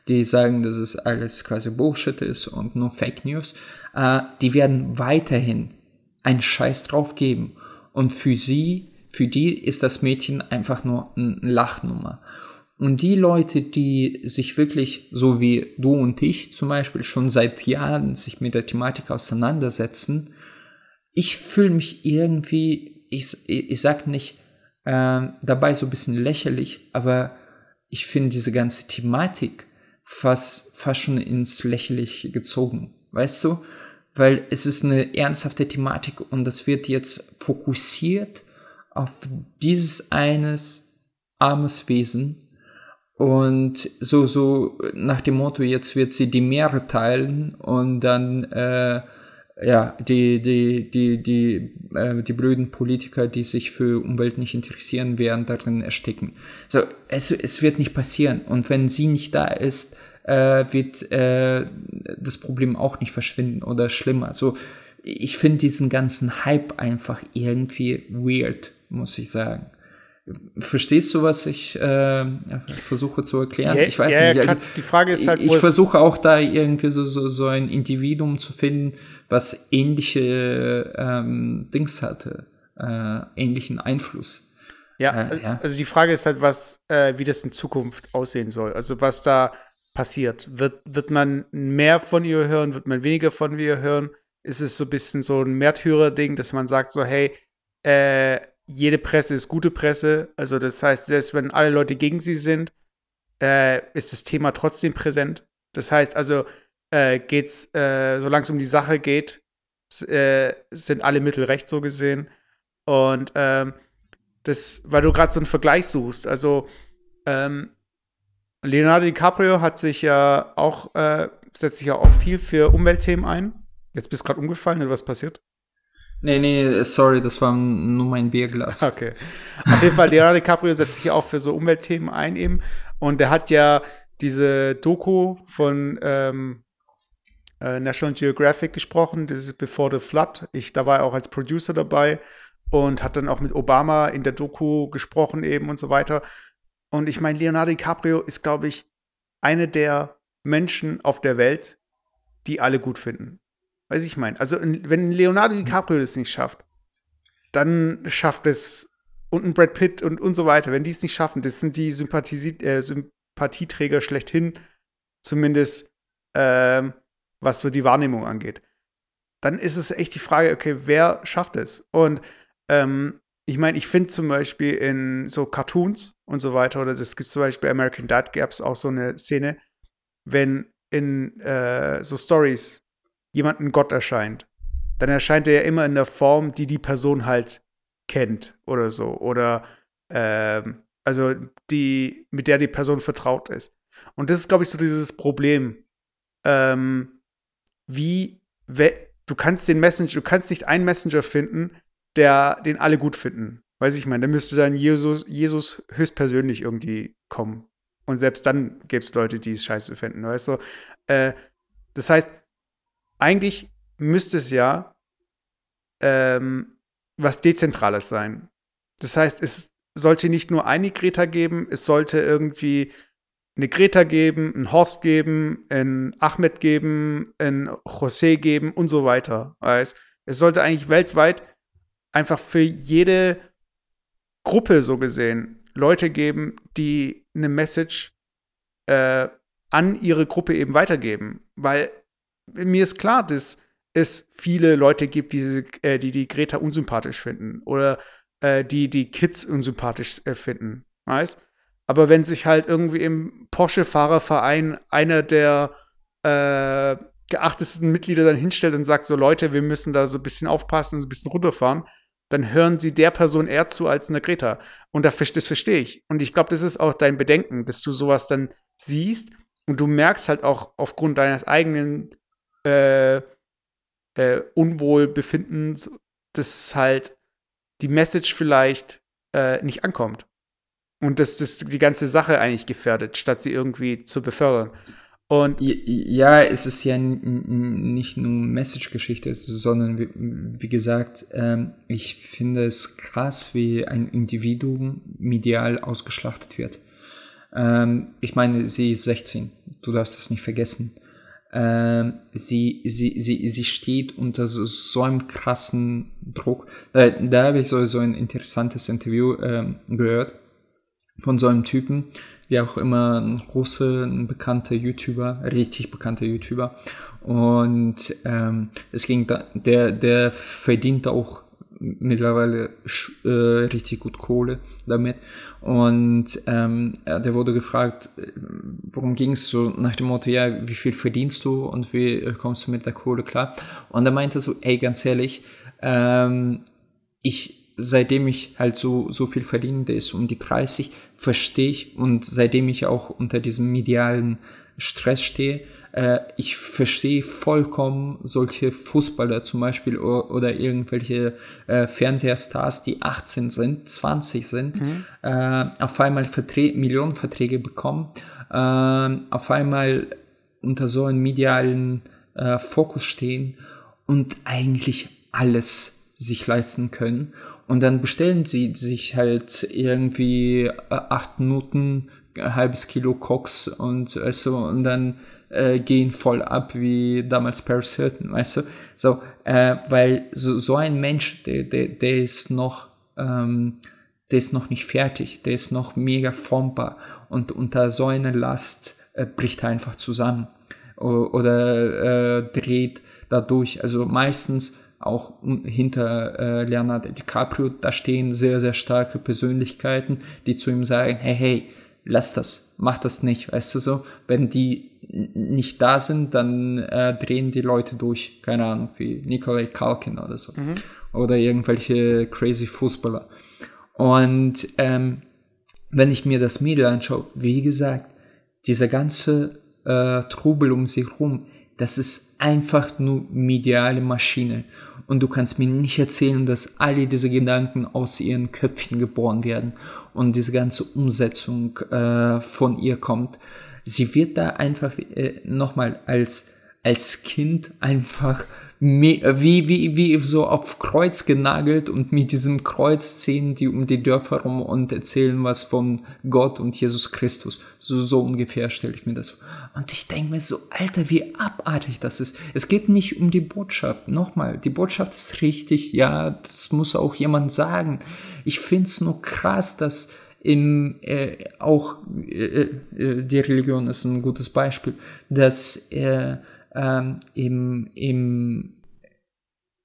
die sagen, dass es alles quasi Bullshit ist und nur Fake News, äh, die werden weiterhin einen Scheiß drauf geben. Und für sie, für die ist das Mädchen einfach nur eine Lachnummer. Und die Leute, die sich wirklich, so wie du und ich zum Beispiel, schon seit Jahren sich mit der Thematik auseinandersetzen, ich fühle mich irgendwie, ich, ich sag nicht äh, dabei so ein bisschen lächerlich, aber ich finde diese ganze Thematik fast, fast schon ins Lächerliche gezogen. Weißt du? Weil es ist eine ernsthafte Thematik und das wird jetzt fokussiert auf dieses eines armes Wesen, und so, so nach dem Motto, jetzt wird sie die Meere teilen und dann äh, ja, die, die, die, die, äh, die blöden Politiker, die sich für Umwelt nicht interessieren, werden darin ersticken. So, es, es wird nicht passieren. Und wenn sie nicht da ist, äh, wird äh, das Problem auch nicht verschwinden oder schlimmer. Also ich finde diesen ganzen Hype einfach irgendwie weird, muss ich sagen. Verstehst du, was ich äh, versuche zu erklären? Ja, ich weiß ja, nicht. ja, Also, die Frage ist halt, ich es- versuche auch da irgendwie so, so, so ein Individuum zu finden, was ähnliche ähm, Dings hatte, äh, ähnlichen Einfluss. Ja, Äh, ja. also die Frage ist halt, was, äh, wie das in Zukunft aussehen soll. Also was da passiert. Wird, wird man mehr von ihr hören? Wird man weniger von ihr hören? Ist es so ein bisschen so ein Märtyrer-Ding, dass man sagt so, hey, äh, jede Presse ist gute Presse. Also das heißt, selbst wenn alle Leute gegen sie sind, äh, ist das Thema trotzdem präsent. Das heißt also, äh, geht's, äh, solange es um die Sache geht, äh, sind alle Mittel recht so gesehen. Und ähm, das, weil du gerade so einen Vergleich suchst. Also ähm, Leonardo DiCaprio hat sich ja auch, äh, setzt sich ja auch viel für Umweltthemen ein. Jetzt bist du gerade umgefallen, oder was passiert? Nee, nee, sorry, das war nur mein Bierglas. Okay. Auf jeden Fall, Leonardo DiCaprio setzt sich ja auch für so Umweltthemen ein eben. Und er hat ja diese Doku von ähm, äh, National Geographic gesprochen, das ist Before the Flood. Ich, da war er auch als Producer dabei und hat dann auch mit Obama in der Doku gesprochen eben und so weiter. Und ich meine, Leonardo DiCaprio ist, glaube ich, eine der Menschen auf der Welt, die alle gut finden. Weiß ich meine. Also, wenn Leonardo DiCaprio das nicht schafft, dann schafft es und ein Brad Pitt und, und so weiter. Wenn die es nicht schaffen, das sind die Sympathisi äh, Sympathieträger schlechthin, zumindest ähm, was so die Wahrnehmung angeht. Dann ist es echt die Frage, okay, wer schafft es? Und ähm, ich meine, ich finde zum Beispiel in so Cartoons und so weiter, oder es gibt zum Beispiel bei American Dad gab es auch so eine Szene, wenn in äh, so Stories jemand ein Gott erscheint, dann erscheint er ja immer in der Form, die die Person halt kennt oder so. Oder ähm, also die, mit der die Person vertraut ist. Und das ist, glaube ich, so dieses Problem. Ähm, wie, du kannst den Messenger, du kannst nicht einen Messenger finden, der, den alle gut finden. Weiß ich meine, da müsste dann Jesus, Jesus höchstpersönlich irgendwie kommen. Und selbst dann gäbe es Leute, die es scheiße finden, weißt du? Äh, das heißt, eigentlich müsste es ja ähm, was Dezentrales sein. Das heißt, es sollte nicht nur eine Greta geben, es sollte irgendwie eine Greta geben, einen Horst geben, einen Ahmed geben, einen José geben und so weiter. Es sollte eigentlich weltweit einfach für jede Gruppe so gesehen Leute geben, die eine Message äh, an ihre Gruppe eben weitergeben. Weil mir ist klar, dass es viele Leute gibt, die äh, die, die Greta unsympathisch finden oder äh, die die Kids unsympathisch äh, finden, weißt? Aber wenn sich halt irgendwie im Porsche-Fahrerverein einer der äh, geachtesten Mitglieder dann hinstellt und sagt so, Leute, wir müssen da so ein bisschen aufpassen und so ein bisschen runterfahren, dann hören sie der Person eher zu als einer Greta. Und das, verstehe ich. Und ich glaube, das ist auch dein Bedenken, dass du sowas dann siehst und du merkst halt auch aufgrund deines eigenen äh, äh, Unwohlbefindens, dass halt die Message vielleicht äh, nicht ankommt. Und dass das die ganze Sache eigentlich gefährdet, statt sie irgendwie zu befördern. Und ja, es ist ja nicht nur Message-Geschichte, sondern wie, wie gesagt, ähm, ich finde es krass, wie ein Individuum medial ausgeschlachtet wird. Ähm, ich meine, sie ist 16, du darfst das nicht vergessen. Ähm, sie, sie, sie, sie steht unter so, einem krassen Druck. Da, da habe ich so ein interessantes Interview ähm, gehört von so einem Typen, wie auch immer ein großer, ein bekannter YouTuber, richtig bekannter YouTuber. Und ähm, es ging da, der, der verdient auch mittlerweile äh, richtig gut Kohle damit. Und ähm, der wurde gefragt, worum ging es so nach dem Motto, ja, wie viel verdienst du und wie kommst du mit der Kohle klar? Und er meinte so, ey, ganz ehrlich, ähm, ich seitdem ich halt so, so viel verdiene, der ist um die 30, verstehe ich und seitdem ich auch unter diesem medialen Stress stehe, äh, ich verstehe vollkommen solche Fußballer zum Beispiel o- oder irgendwelche äh, Fernsehstars, die 18 sind, 20 sind, äh, auf einmal Verträ Millionenverträge bekommen, äh, auf einmal unter so einem medialen äh, Fokus stehen und eigentlich alles sich leisten können. Und dann bestellen sie sich halt irgendwie äh, acht Minuten, ein halbes Kilo Koks und du, und dann äh, gehen voll ab wie damals Paris Hilton, weißt du? So, äh, weil so, so ein Mensch, der, der, der ist noch, ähm, der ist noch nicht fertig, der ist noch mega formbar und unter so einer Last äh, bricht er einfach zusammen o- oder äh, dreht dadurch. Also meistens auch hinter äh, Leonardo DiCaprio, da stehen sehr, sehr starke Persönlichkeiten, die zu ihm sagen, hey, hey, lass das, mach das nicht, weißt du so. Wenn die nicht da sind, dann äh, drehen die Leute durch, keine Ahnung, wie Nikolai Kalkin oder so. Oder irgendwelche crazy Fußballer. Und ähm, wenn ich mir das Mädel anschaue, wie gesagt, dieser ganze äh, Trubel um sie rum, das ist einfach nur mediale Maschine. Und du kannst mir nicht erzählen, dass alle diese Gedanken aus ihren Köpfchen geboren werden und diese ganze Umsetzung äh, von ihr kommt. Sie wird da einfach äh, nochmal als, als Kind einfach wie, wie, wie so auf Kreuz genagelt und mit diesem Kreuz die um die Dörfer rum und erzählen was von Gott und Jesus Christus. So, so ungefähr stelle ich mir das vor. Und ich denke mir so, Alter, wie abartig das ist. Es geht nicht um die Botschaft. Nochmal, die Botschaft ist richtig, ja, das muss auch jemand sagen. Ich finde es nur krass, dass im, äh, auch äh, äh, die Religion ist ein gutes Beispiel, dass äh, ähm, im, im,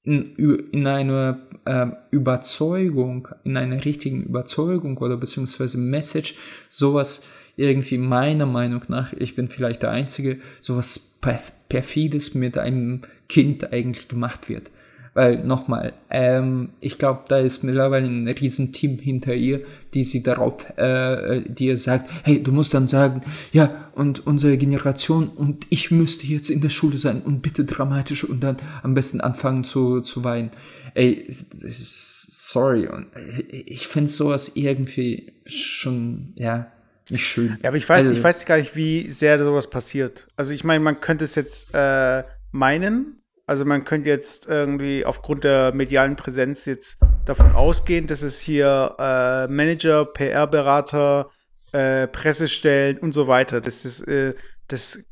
in, in einer ähm, Überzeugung, in einer richtigen Überzeugung oder beziehungsweise Message sowas irgendwie meiner Meinung nach, ich bin vielleicht der Einzige, sowas perf perfides mit einem Kind eigentlich gemacht wird. Weil nochmal, ähm, ich glaube, da ist mittlerweile ein Riesenteam hinter ihr, die sie darauf, äh, die ihr sagt, hey, du musst dann sagen, ja, und unsere Generation und ich müsste jetzt in der Schule sein und bitte dramatisch und dann am besten anfangen zu, zu weinen. Ey, sorry, und ich finde sowas irgendwie schon, ja, nicht schön. Ja, aber ich weiß, Also- ich weiß gar nicht, wie sehr sowas passiert. Also ich meine, man könnte es jetzt äh, meinen. Also man könnte jetzt irgendwie aufgrund der medialen Präsenz jetzt davon ausgehen, dass es hier äh, Manager, PR-Berater, äh, Pressestellen und so weiter, dass, das, äh, dass,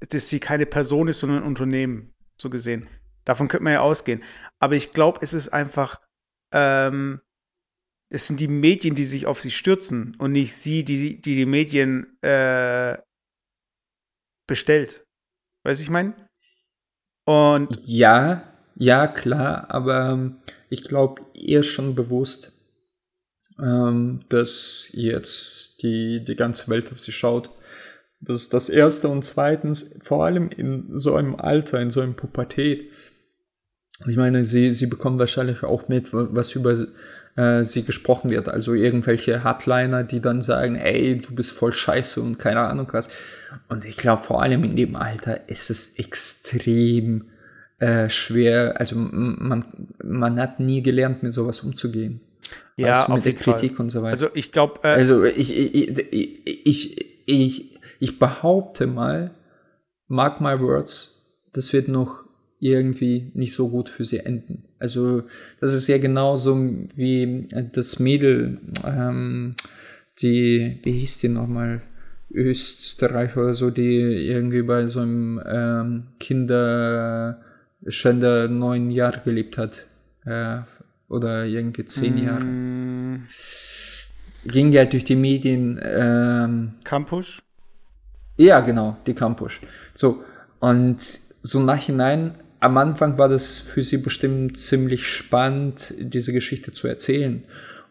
dass sie keine Person ist, sondern ein Unternehmen, so gesehen. Davon könnte man ja ausgehen. Aber ich glaube, es ist einfach, ähm, es sind die Medien, die sich auf sie stürzen und nicht sie, die die, die Medien äh, bestellt. Weißt du, ich meine? Und Ja, ja, klar, aber ähm, ich glaube, ist schon bewusst, ähm, dass jetzt die, die ganze Welt auf sie schaut. Das ist das Erste und zweitens, vor allem in so einem Alter, in so einem Pubertät. Ich meine, sie, sie bekommen wahrscheinlich auch mit, was über äh, sie gesprochen wird. Also irgendwelche Hardliner, die dann sagen, ey, du bist voll scheiße und keine Ahnung was. Und ich glaube, vor allem in dem Alter ist es extrem äh, schwer. Also man, man hat nie gelernt, mit sowas umzugehen. ja, auf mit der jeden Fall. Kritik und so weiter. Also ich glaube, äh, Also ich, ich, ich, ich, ich, ich behaupte mal, mark my words, das wird noch irgendwie nicht so gut für sie enden. Also das ist ja genauso wie das Mädel, ähm, die, wie hieß die nochmal, Österreich oder so, die irgendwie bei so einem ähm, Kinderschänder neun Jahre gelebt hat. Äh, oder irgendwie zehn Jahre. Ging ja durch die Medien, ähm, Campus. ja, genau, die Campus. So, und so nachhinein, am Anfang war das für sie bestimmt ziemlich spannend, diese Geschichte zu erzählen.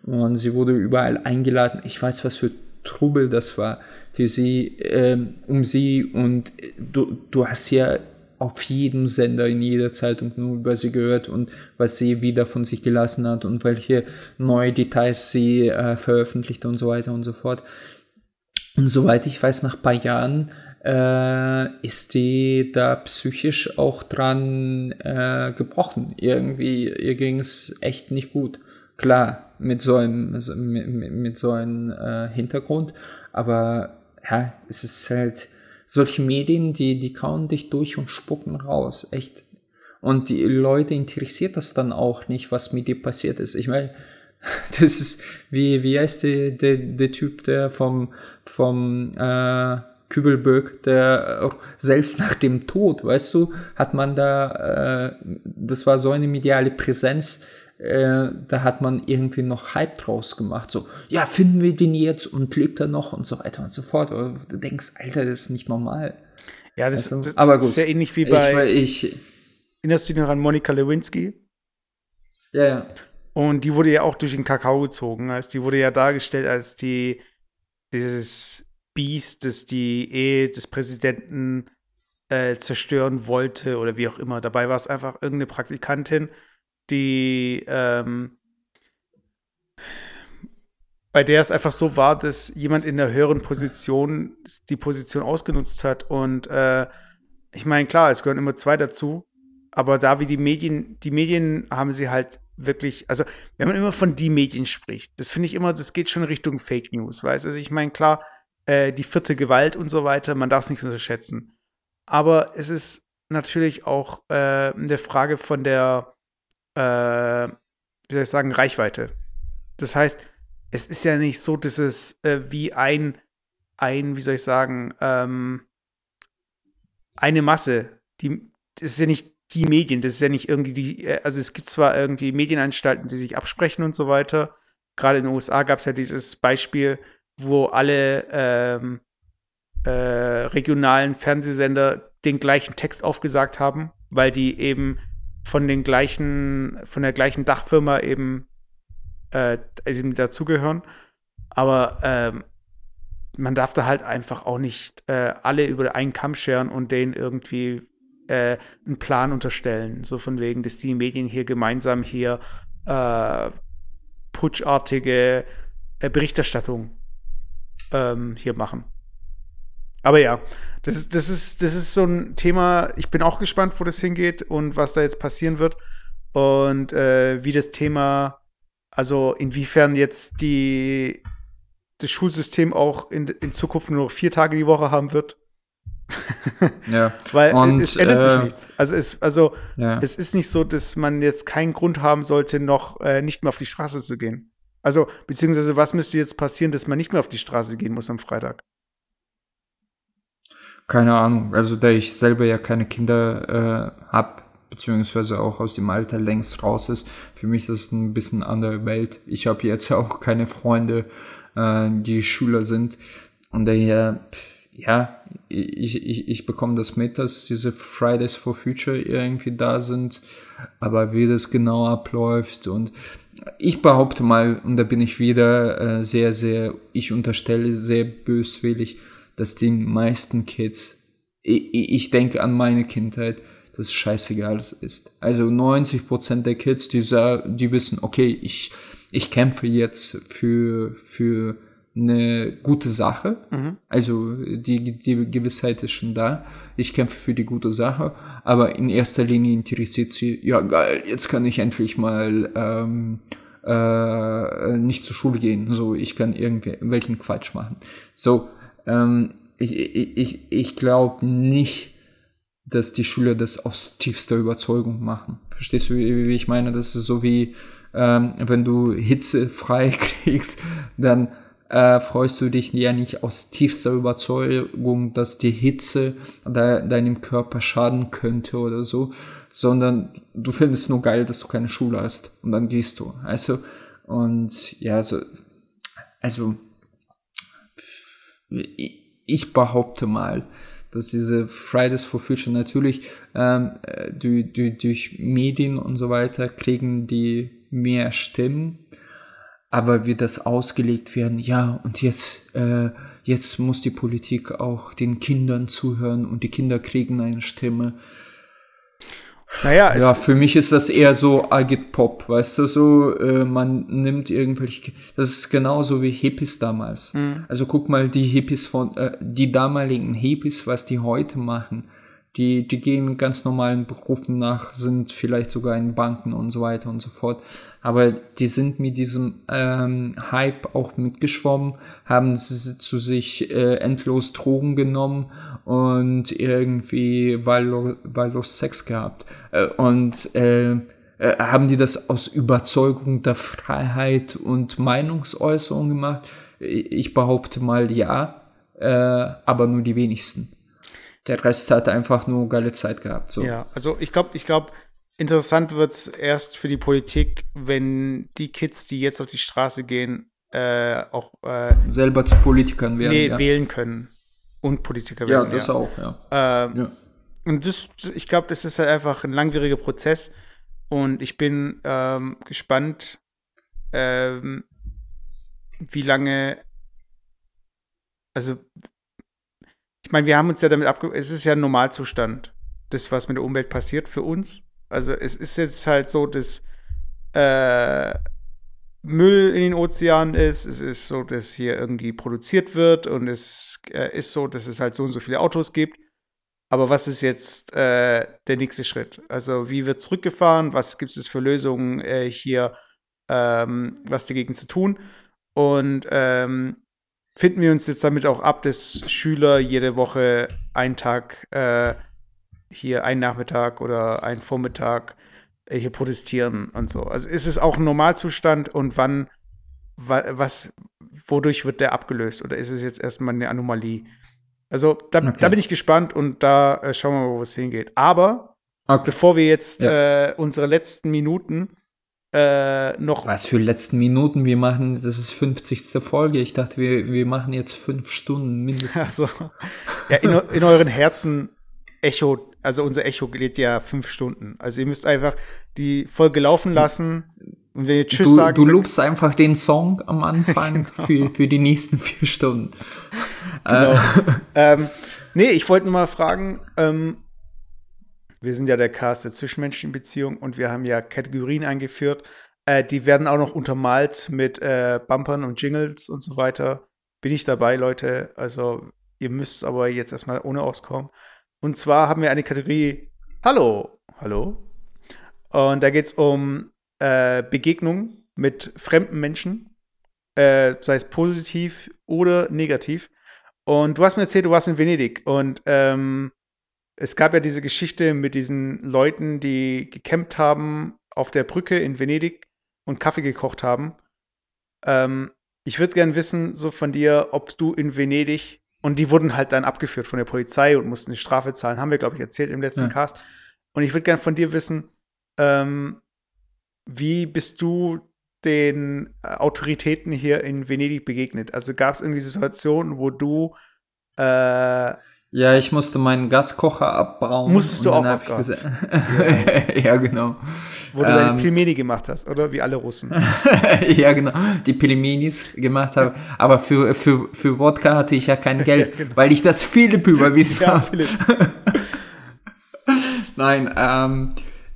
Und sie wurde überall eingeladen. Ich weiß, was für Trubel das war für sie, ähm, um sie. Und du, du hast ja auf jedem Sender, in jeder Zeitung nur über sie gehört und was sie wieder von sich gelassen hat und welche neue Details sie äh, veröffentlichte und so weiter und so fort. Und soweit ich weiß, nach ein paar Jahren äh, ist die da psychisch auch dran äh, gebrochen. Irgendwie, ihr ging es echt nicht gut. Klar, mit so einem, also mit, mit, so einem äh, Hintergrund, aber ja, es ist halt solche Medien, die, die kauen dich durch und spucken raus, echt. Und die Leute interessiert das dann auch nicht, was mit dir passiert ist. Ich meine, das ist, wie, wie heißt der, der, der Typ, der vom, vom äh, Kübelböck, der auch selbst nach dem Tod, weißt du, hat man da, äh, das war so eine mediale Präsenz, äh, da hat man irgendwie noch Hype draus gemacht, so, ja, finden wir den jetzt und lebt er noch und so weiter und so fort. Aber du denkst, Alter, das ist nicht normal. Ja, das, Also, das, aber das ist gut. ja ähnlich wie bei, Ich, ich, erinnerst du dich noch an Monika Lewinsky? ja, ja. Und die wurde ja auch durch den Kakao gezogen. Also die wurde ja dargestellt als die, dieses Biest, das die Ehe des Präsidenten äh, zerstören wollte oder wie auch immer. Dabei war es einfach irgendeine Praktikantin, die ähm, bei der es einfach so war, dass jemand in der höheren Position die Position ausgenutzt hat. Und äh, ich meine, klar, es gehören immer zwei dazu. Aber da wie die Medien, die Medien haben sie halt wirklich, also wenn man immer von die Medien spricht, das finde ich immer, das geht schon Richtung Fake News, weißt du? Also ich meine, klar, äh, die vierte Gewalt und so weiter, man darf es nicht unterschätzen. Aber es ist natürlich auch äh, eine Frage von der, äh, wie soll ich sagen, Reichweite. Das heißt, es ist ja nicht so, dass es äh, wie ein, ein, wie soll ich sagen, ähm, eine Masse, die, das ist ja nicht die Medien, das ist ja nicht irgendwie die, äh, also es gibt zwar irgendwie Medienanstalten, die sich absprechen und so weiter. Gerade in den USA gab es ja dieses Beispiel, wo alle ähm, äh, regionalen Fernsehsender den gleichen Text aufgesagt haben, weil die eben von den gleichen, von der gleichen Dachfirma eben, äh, also eben dazugehören. Aber ähm, man darf da halt einfach auch nicht äh, alle über einen Kamm scheren und denen irgendwie äh, einen Plan unterstellen. So von wegen, dass die Medien hier gemeinsam hier äh, putschartige äh, Berichterstattung ähm, hier machen. Aber ja, das, ist- das, ist, das ist so ein Thema, ich bin auch gespannt, wo das hingeht und was da jetzt passieren wird. Und äh, wie das Thema, also inwiefern jetzt die, das Schulsystem auch in, in Zukunft nur noch vier Tage die Woche haben wird. Ja. Weil Und, es ändert sich äh, nichts. Also es, also Ja. es ist nicht so, dass man jetzt keinen Grund haben sollte, noch äh, nicht mehr auf die Straße zu gehen. Also, beziehungsweise was müsste jetzt passieren, dass man nicht mehr auf die Straße gehen muss am Freitag? Keine Ahnung. Also da ich selber ja keine Kinder äh, habe, beziehungsweise auch aus dem Alter längst raus ist, für mich ist es ein bisschen andere Welt. Ich habe jetzt auch keine Freunde, äh, die Schüler sind. Und daher, ja, ich, ich, ich bekomme das mit, dass diese Fridays for Future irgendwie da sind. Aber wie das genau abläuft und ich behaupte mal, und da bin ich wieder äh, sehr, sehr, ich unterstelle sehr böswillig, dass die meisten Kids, ich, ich denke an meine Kindheit, dass es scheißegal ist. Also 90% der Kids, die, die wissen, okay, ich, ich kämpfe jetzt für, für eine gute Sache. Also die, die Gewissheit ist schon da. Ich kämpfe für die gute Sache, aber in erster Linie interessiert sie, ja geil, jetzt kann ich endlich mal ähm, äh, nicht zur Schule gehen. So, ich kann irgendwelchen Quatsch machen. So, ähm, ich, ich, ich, ich glaube nicht, dass die Schüler das aus tiefster Überzeugung machen. Verstehst du, wie, wie ich meine? Das ist so wie, ähm, wenn du Hitze frei kriegst, dann äh, freust du dich ja nicht aus tiefster Überzeugung, dass die Hitze de deinem Körper schaden könnte oder so, sondern du findest nur geil, dass du keine Schule hast und dann gehst du. Also, und ja, so, also, ich behaupte mal, dass diese Fridays for Future natürlich ähm, äh, durch, durch Medien und so weiter kriegen die mehr Stimmen, aber wie das ausgelegt werden, ja, und jetzt, äh, jetzt muss die Politik auch den Kindern zuhören und die Kinder kriegen eine Stimme. Naja, Ja, für mich ist das eher so Agit Pop, weißt du, so äh, man nimmt irgendwelche, das ist genauso wie Hippies damals. Also guck mal, die Hippies von, äh, die damaligen Hippies, was die heute machen, die, die gehen ganz normalen Berufen nach, sind vielleicht sogar in Banken und so weiter und so fort. Aber die sind mit diesem ähm, Hype auch mitgeschwommen, haben s- zu sich äh, endlos Drogen genommen und irgendwie wahllos, wahllos Sex gehabt. Äh, und äh, äh, haben die das aus Überzeugung der Freiheit und Meinungsäußerung gemacht? Ich behaupte mal ja, äh, aber nur die wenigsten. Der Rest hat einfach nur geile Zeit gehabt. So. ja, also ich glaube, ich glaube, interessant wird es erst für die Politik, wenn die Kids, die jetzt auf die Straße gehen, äh, auch äh, Selber zu Politikern werden. nee, ja. wählen können und Politiker ja, werden. das auch, ja. Ähm, ja. Und das, ich glaube, das ist halt einfach ein langwieriger Prozess. Und ich bin ähm, gespannt, ähm, wie lange, also, ich meine, wir haben uns ja damit abge, es ist ja ein Normalzustand, das, was mit der Umwelt passiert für uns. Also, es ist jetzt halt so, dass äh, Müll in den Ozeanen ist, es ist so, dass hier irgendwie produziert wird und es äh, ist so, dass es halt so und so viele Autos gibt. Aber was ist jetzt äh, der nächste Schritt? Also wie wird zurückgefahren? Was gibt es für Lösungen äh, hier, ähm, was dagegen zu tun? Und ähm, finden wir uns jetzt damit auch ab, dass Schüler jede Woche einen Tag äh, hier einen Nachmittag oder einen Vormittag äh, hier protestieren und so. Also ist es auch ein Normalzustand und wann, wa was, wodurch wird der abgelöst? Oder ist es jetzt erstmal eine Anomalie? Also da, Okay. da bin ich gespannt und da äh, schauen wir mal, wo es hingeht. Aber Okay. bevor wir jetzt äh, unsere letzten Minuten äh, noch Was für letzten Minuten wir machen, das ist 50. Folge. Ich dachte, wir, wir machen jetzt fünf Stunden mindestens. Ach so. Ja, in, in euren Herzen Echo, also unser Echo geht ja fünf Stunden. Also ihr müsst einfach die Folge laufen lassen und wenn ihr Tschüss Du, sagt, du lobst einfach den Song am Anfang für, für die nächsten vier Stunden. Genau. ähm, nee, ich wollte nur mal fragen, ähm, wir sind ja der Cast der zwischenmenschlichen Beziehung und wir haben ja Kategorien eingeführt. Äh, die werden auch noch untermalt mit äh, Bumpern und Jingles und so weiter. Bin ich dabei, Leute. Also ihr müsst aber jetzt erstmal ohne auskommen. Und zwar haben wir eine Kategorie Hallo, hallo. Und da geht es um äh, Begegnung mit fremden Menschen, äh, sei es positiv oder negativ. Und du hast mir erzählt, du warst in Venedig und ähm, es gab ja diese Geschichte mit diesen Leuten, die gecampt haben auf der Brücke in Venedig und Kaffee gekocht haben. Ähm, ich würde gern wissen, so von dir, ob du in Venedig und die wurden halt dann abgeführt von der Polizei und mussten eine Strafe zahlen, haben wir, glaube ich, erzählt im letzten Ja. Cast. Und ich würde gern von dir wissen, ähm, wie bist du den äh, Autoritäten hier in Venedig begegnet? Also gab es irgendwie Situationen, wo du äh, Ja, ich musste meinen Gaskocher abbauen. Musstest du auch gese- ja, genau. wo du deine Ähm. Pilmeni gemacht hast, oder? Wie alle Russen. ja, genau. Die Pelimenis gemacht habe. Aber für, für, für Wodka hatte ich ja kein Geld, genau. weil ich das Philipp überwiesen ja, habe. Nein, ähm,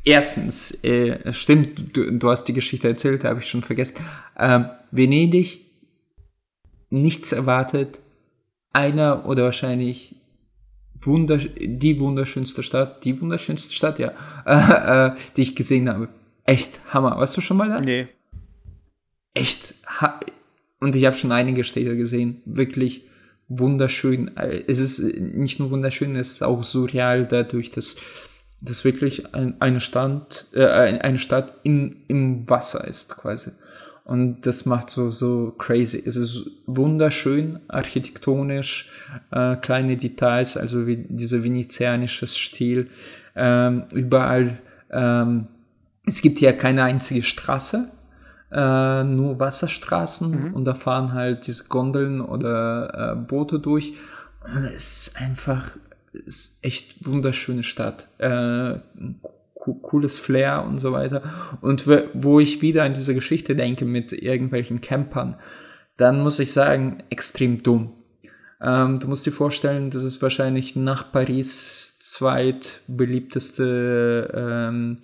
erstens, äh, stimmt, du, du hast die Geschichte erzählt, habe ich schon vergessen. Ähm, Venedig, nichts erwartet, einer oder wahrscheinlich wunder die wunderschönste Stadt, die wunderschönste Stadt, ja, äh, äh, die ich gesehen habe. Echt Hammer. Warst du schon mal da? Nee. echt ha und ich habe schon einige Städte gesehen, wirklich wunderschön. Es ist nicht nur wunderschön, es ist auch surreal dadurch, dass das wirklich ein, eine Stadt, äh, ein- eine Stadt in, im Wasser ist quasi. Und das macht so, so crazy. Es ist wunderschön, architektonisch, äh, kleine Details, also wie dieser venezianische Stil. Ähm, überall, ähm, es gibt ja keine einzige Straße, äh, nur Wasserstraßen und da fahren halt diese Gondeln oder äh, Boote durch. Und es ist einfach, es ist echt wunderschöne Stadt. Äh, cooles Flair und so weiter. Und wo ich wieder an diese Geschichte denke mit irgendwelchen Campern, dann muss ich sagen, extrem dumm. Ähm, du musst dir vorstellen, das ist wahrscheinlich nach Paris zweitbeliebteste ähm,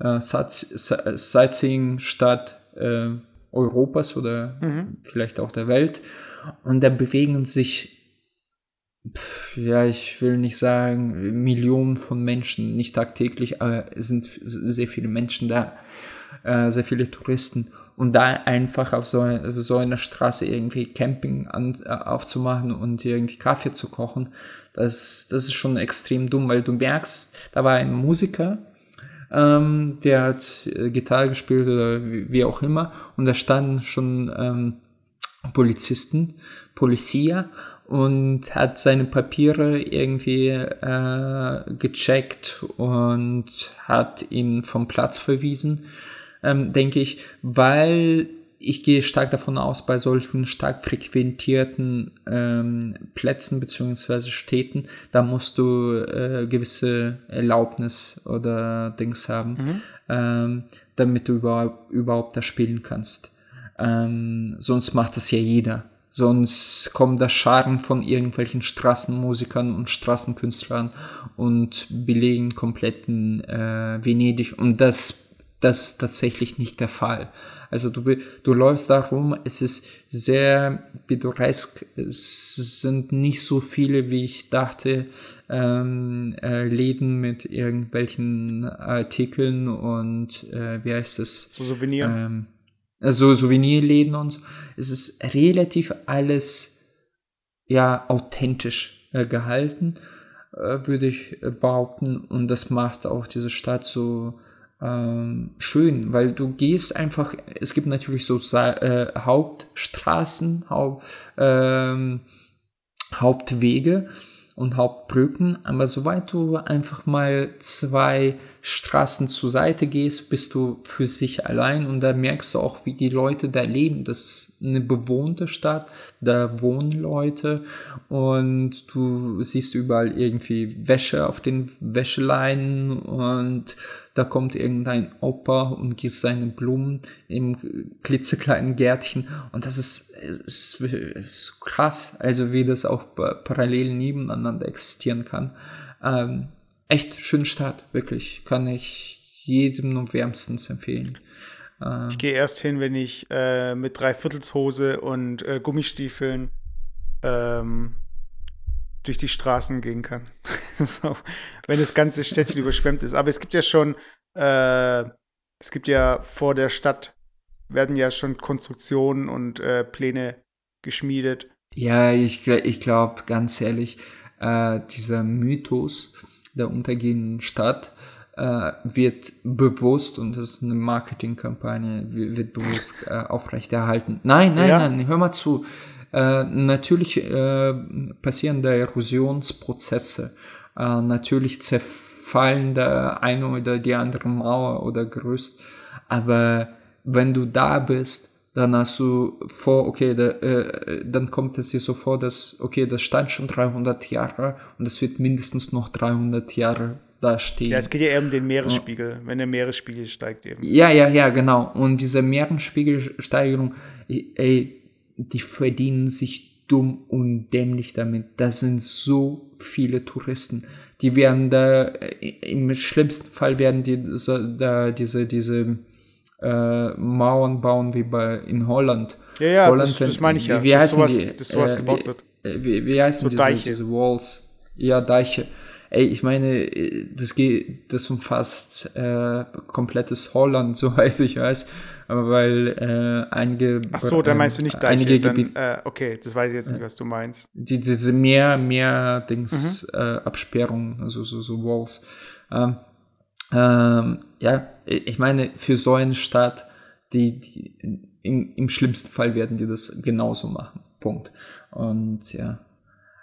äh, Sight- Sight- Sightseeing-Stadt äh, Europas oder vielleicht auch der Welt. Und da bewegen sich, ja, ich will nicht sagen Millionen von Menschen, nicht tagtäglich, aber es sind sehr viele Menschen da, äh, sehr viele Touristen. Und da einfach auf so, so einer Straße irgendwie Camping an, äh, aufzumachen und irgendwie Kaffee zu kochen, das, das ist schon extrem dumm, weil du merkst, da war ein Musiker, ähm, der hat äh, Gitarre gespielt oder wie, wie auch immer und da standen schon ähm, Polizisten, Polizia und hat seine Papiere irgendwie äh, gecheckt und hat ihn vom Platz verwiesen, ähm, denke ich, weil ich gehe stark davon aus, bei solchen stark frequentierten ähm, Plätzen beziehungsweise Städten, da musst du äh, gewisse Erlaubnis oder Dings haben, ähm, damit du überhaupt, überhaupt da spielen kannst. Ähm, sonst macht das ja jeder. Sonst kommen da Scharen von irgendwelchen Straßenmusikern und Straßenkünstlern und belegen kompletten äh, Venedig. Und das, das ist tatsächlich nicht der Fall. Also du, du läufst da rum, es ist sehr pittoresk, es sind nicht so viele, wie ich dachte, ähm, äh, Läden mit irgendwelchen Artikeln und äh, wie heißt es? So Souvenir. ähm, also Souvenirläden und so. Es ist relativ alles ja authentisch äh, gehalten, äh, würde ich äh, behaupten. Und das macht auch diese Stadt so ähm, schön, weil du gehst einfach, es gibt natürlich so äh, Hauptstraßen, Haupt, ähm, Hauptwege und Hauptbrücken, aber sobald du einfach mal zwei Straßen zur Seite gehst, bist du für sich allein und da merkst du auch, wie die Leute da leben. Das ist eine bewohnte Stadt, da wohnen Leute und du siehst überall irgendwie Wäsche auf den Wäscheleinen und da kommt irgendein Opa und gießt seine Blumen im klitzekleinen Gärtchen und das ist, ist, ist krass, also wie das auch pa- parallel nebeneinander existieren kann. Ähm, echt schöne Stadt, wirklich, kann ich jedem nur wärmstens empfehlen. Äh, Ich gehe erst hin, wenn ich äh, mit Dreiviertelshose und äh, Gummistiefeln ähm, durch die Straßen gehen kann. so, wenn das ganze Städtchen überschwemmt ist. Aber es gibt ja schon, äh, es gibt ja vor der Stadt, werden ja schon Konstruktionen und äh, Pläne geschmiedet. Ja, ich, ich glaube, ganz ehrlich, äh, dieser Mythos der untergehenden Stadt äh, wird bewusst, und das ist eine Marketingkampagne, wi- wird bewusst äh, aufrechterhalten. Nein, nein, Ja. nein, hör mal zu. Äh, natürlich äh, passieren da Erosionsprozesse. Äh, natürlich zerfallen da eine oder die andere Mauer oder Gerüst. Aber wenn du da bist, dann hast du vor, okay, da, äh, dann kommt es dir so vor, dass, okay, das stand schon 300 Jahre und es wird mindestens noch 300 Jahre da stehen. Ja, es geht ja eher um den Meeresspiegel, wenn der Meeresspiegel steigt eben. Ja, ja, ja, genau. Und diese Meeresspiegelsteigerung, ey, die verdienen sich dumm und dämlich damit. Da sind so viele Touristen. Die werden da, äh, im schlimmsten Fall werden die so, da diese, diese äh, Mauern bauen wie bei in Holland. Ja, ja, Holland, das, wenn- das meine ich ja. Wie, dass heißen sowas, die? Dass sowas Äh, gebaut wie, wird. äh, Wie, wie heißen So diese, Deiche. diese Walls? Ja, Deiche. Ey, ich meine, äh, das geht, das umfasst äh, komplettes Holland, soweit ich weiß. Aber weil äh, einige Ach so, da ähm, meinst du nicht Deiche. einige Gebiete, äh, okay, das weiß ich jetzt nicht, was du meinst. die, diese mehr, mehr Dings, Mhm. äh, Absperrungen, also so, so Walls. Ähm, ähm, ja, ich meine, für so eine Stadt, die, die im, im schlimmsten Fall werden die das genauso machen. Punkt. Und ja.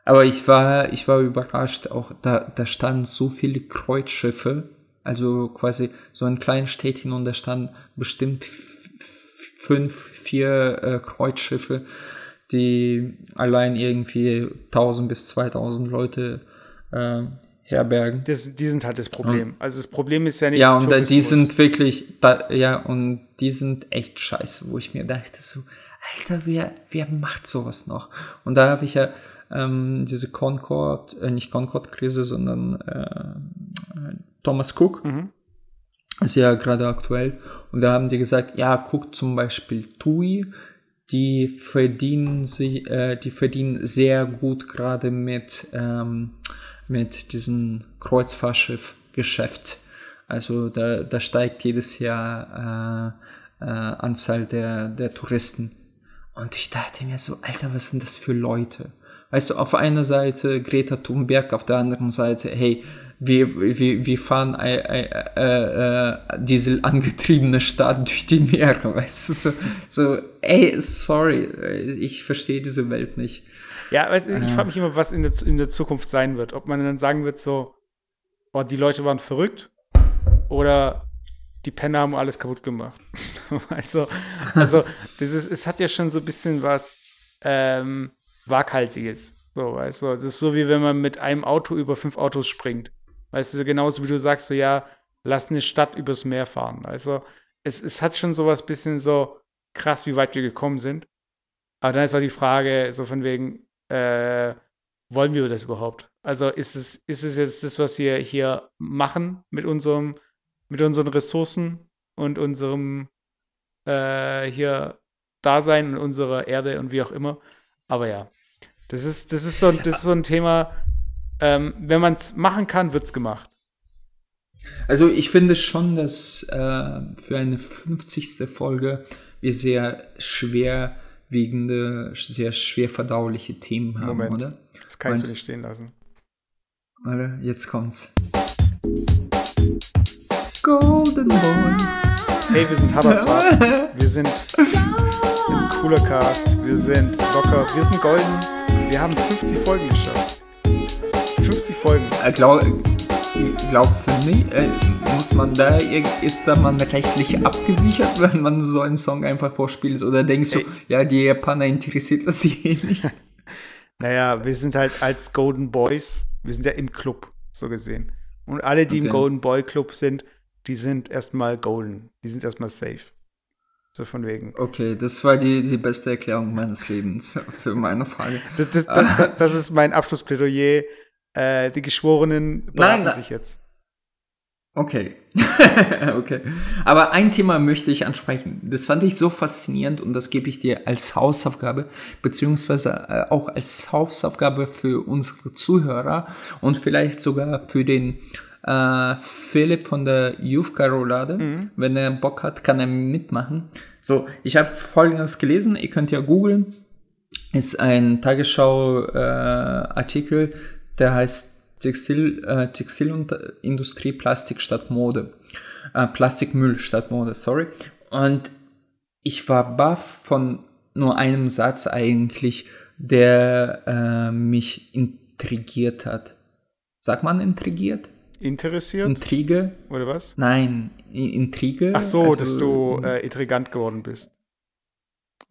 Aber ich war, ich war überrascht, auch da, da standen so viele Kreuzschiffe, also quasi so ein kleines Städtchen und da standen bestimmt fünf, vier äh, Kreuzschiffe, die allein irgendwie 1000 bis 2000 Leute äh, herbergen. Das, die sind halt das Problem. Also das Problem ist ja nicht Ja, und die sind wirklich, da, ja, und die sind echt scheiße, wo ich mir dachte so, Alter, wer, wer macht sowas noch? Und da habe ich ja ähm, diese Concord, äh, nicht Concord-Krise, sondern äh, Thomas Cook. Ist ja gerade aktuell. Und da haben die gesagt, ja, guckt zum Beispiel TUI, die verdienen sie, äh, die verdienen sehr gut gerade mit, ähm, mit diesem Kreuzfahrtschiff-Geschäft. Also da, da steigt jedes Jahr äh, äh, Anzahl der, der Touristen. Und ich dachte mir so, Alter, was sind das für Leute? Weißt du, auf einer Seite Greta Thunberg, auf der anderen Seite, hey, wir, wir, wir fahren äh, äh, äh, dieselangetriebene Stadt durch die Meere, weißt du, so, so ey, sorry, ich verstehe diese Welt nicht. Ja, weißt, ich frage mich immer, was in der, in der Zukunft sein wird. Ob man dann sagen wird, so, boah, die Leute waren verrückt oder die Penner haben alles kaputt gemacht. also, also das ist, es hat ja schon so ein bisschen was ähm, Waghalsiges. So, weißt du, das ist so wie wenn man mit einem Auto über fünf Autos springt. Weißt du, genauso wie du sagst, so ja, lass eine Stadt übers Meer fahren. Also, es, es hat schon sowas bisschen so krass, wie weit wir gekommen sind. Aber dann ist auch die Frage, so von wegen, äh, wollen wir das überhaupt? Also ist es, ist es jetzt das, was wir hier machen mit unserem, mit unseren Ressourcen und unserem äh, hier Dasein und unserer Erde und wie auch immer. Aber ja, das ist, das ist so, das ist so ein Thema, ähm, wenn man es machen kann, wird es gemacht. Also ich finde schon, dass äh, für eine 50. Folge wir sehr schwerwiegende, sehr schwer verdauliche Themen haben, Moment. oder? Das kannst du Meinst- nicht stehen lassen. Warte, jetzt kommt's. Golden Boy. Hey, wir sind Haberfahrt. Wir sind ein cooler Cast. Wir sind locker. Wir sind golden. Wir haben 50 Folgen geschafft. 50 Folgen. Äh, glaub, glaubst du nicht? Äh, muss man da, ist da man rechtlich abgesichert, wenn man so einen Song einfach vorspielt? Oder denkst du, Ey. ja, die Japaner interessiert das eh nicht? Naja, wir sind halt als Golden Boys, wir sind ja im Club, so gesehen. Und alle, die im Okay. Golden Boy Club sind, die sind erstmal golden. Die sind erstmal safe. So von wegen. Okay, das war die, die beste Erklärung meines Lebens für meine Frage. Das, das, das, das, das ist mein Abschlussplädoyer. Äh, die Geschworenen beraten nein. sich jetzt. Okay. okay. Aber ein Thema möchte ich ansprechen. Das fand ich so faszinierend und das gebe ich dir als Hausaufgabe, beziehungsweise äh, auch als Hausaufgabe für unsere Zuhörer und vielleicht sogar für den äh, Philipp von der Youth Roulade. Wenn er Bock hat, kann er mitmachen. So, ich habe folgendes gelesen, ihr könnt ja googeln. Ist ein Tagesschau-Artikel, äh, der heißt Textil, äh, Textilindustrie Plastik statt Mode. Äh, Plastikmüll statt Mode, sorry. Und ich war baff von nur einem Satz eigentlich, der äh, mich intrigiert hat. Sagt man intrigiert? Interessiert? Intrige? oder was? Nein, Intrige. Ach so, Also, dass du äh, intrigant geworden bist.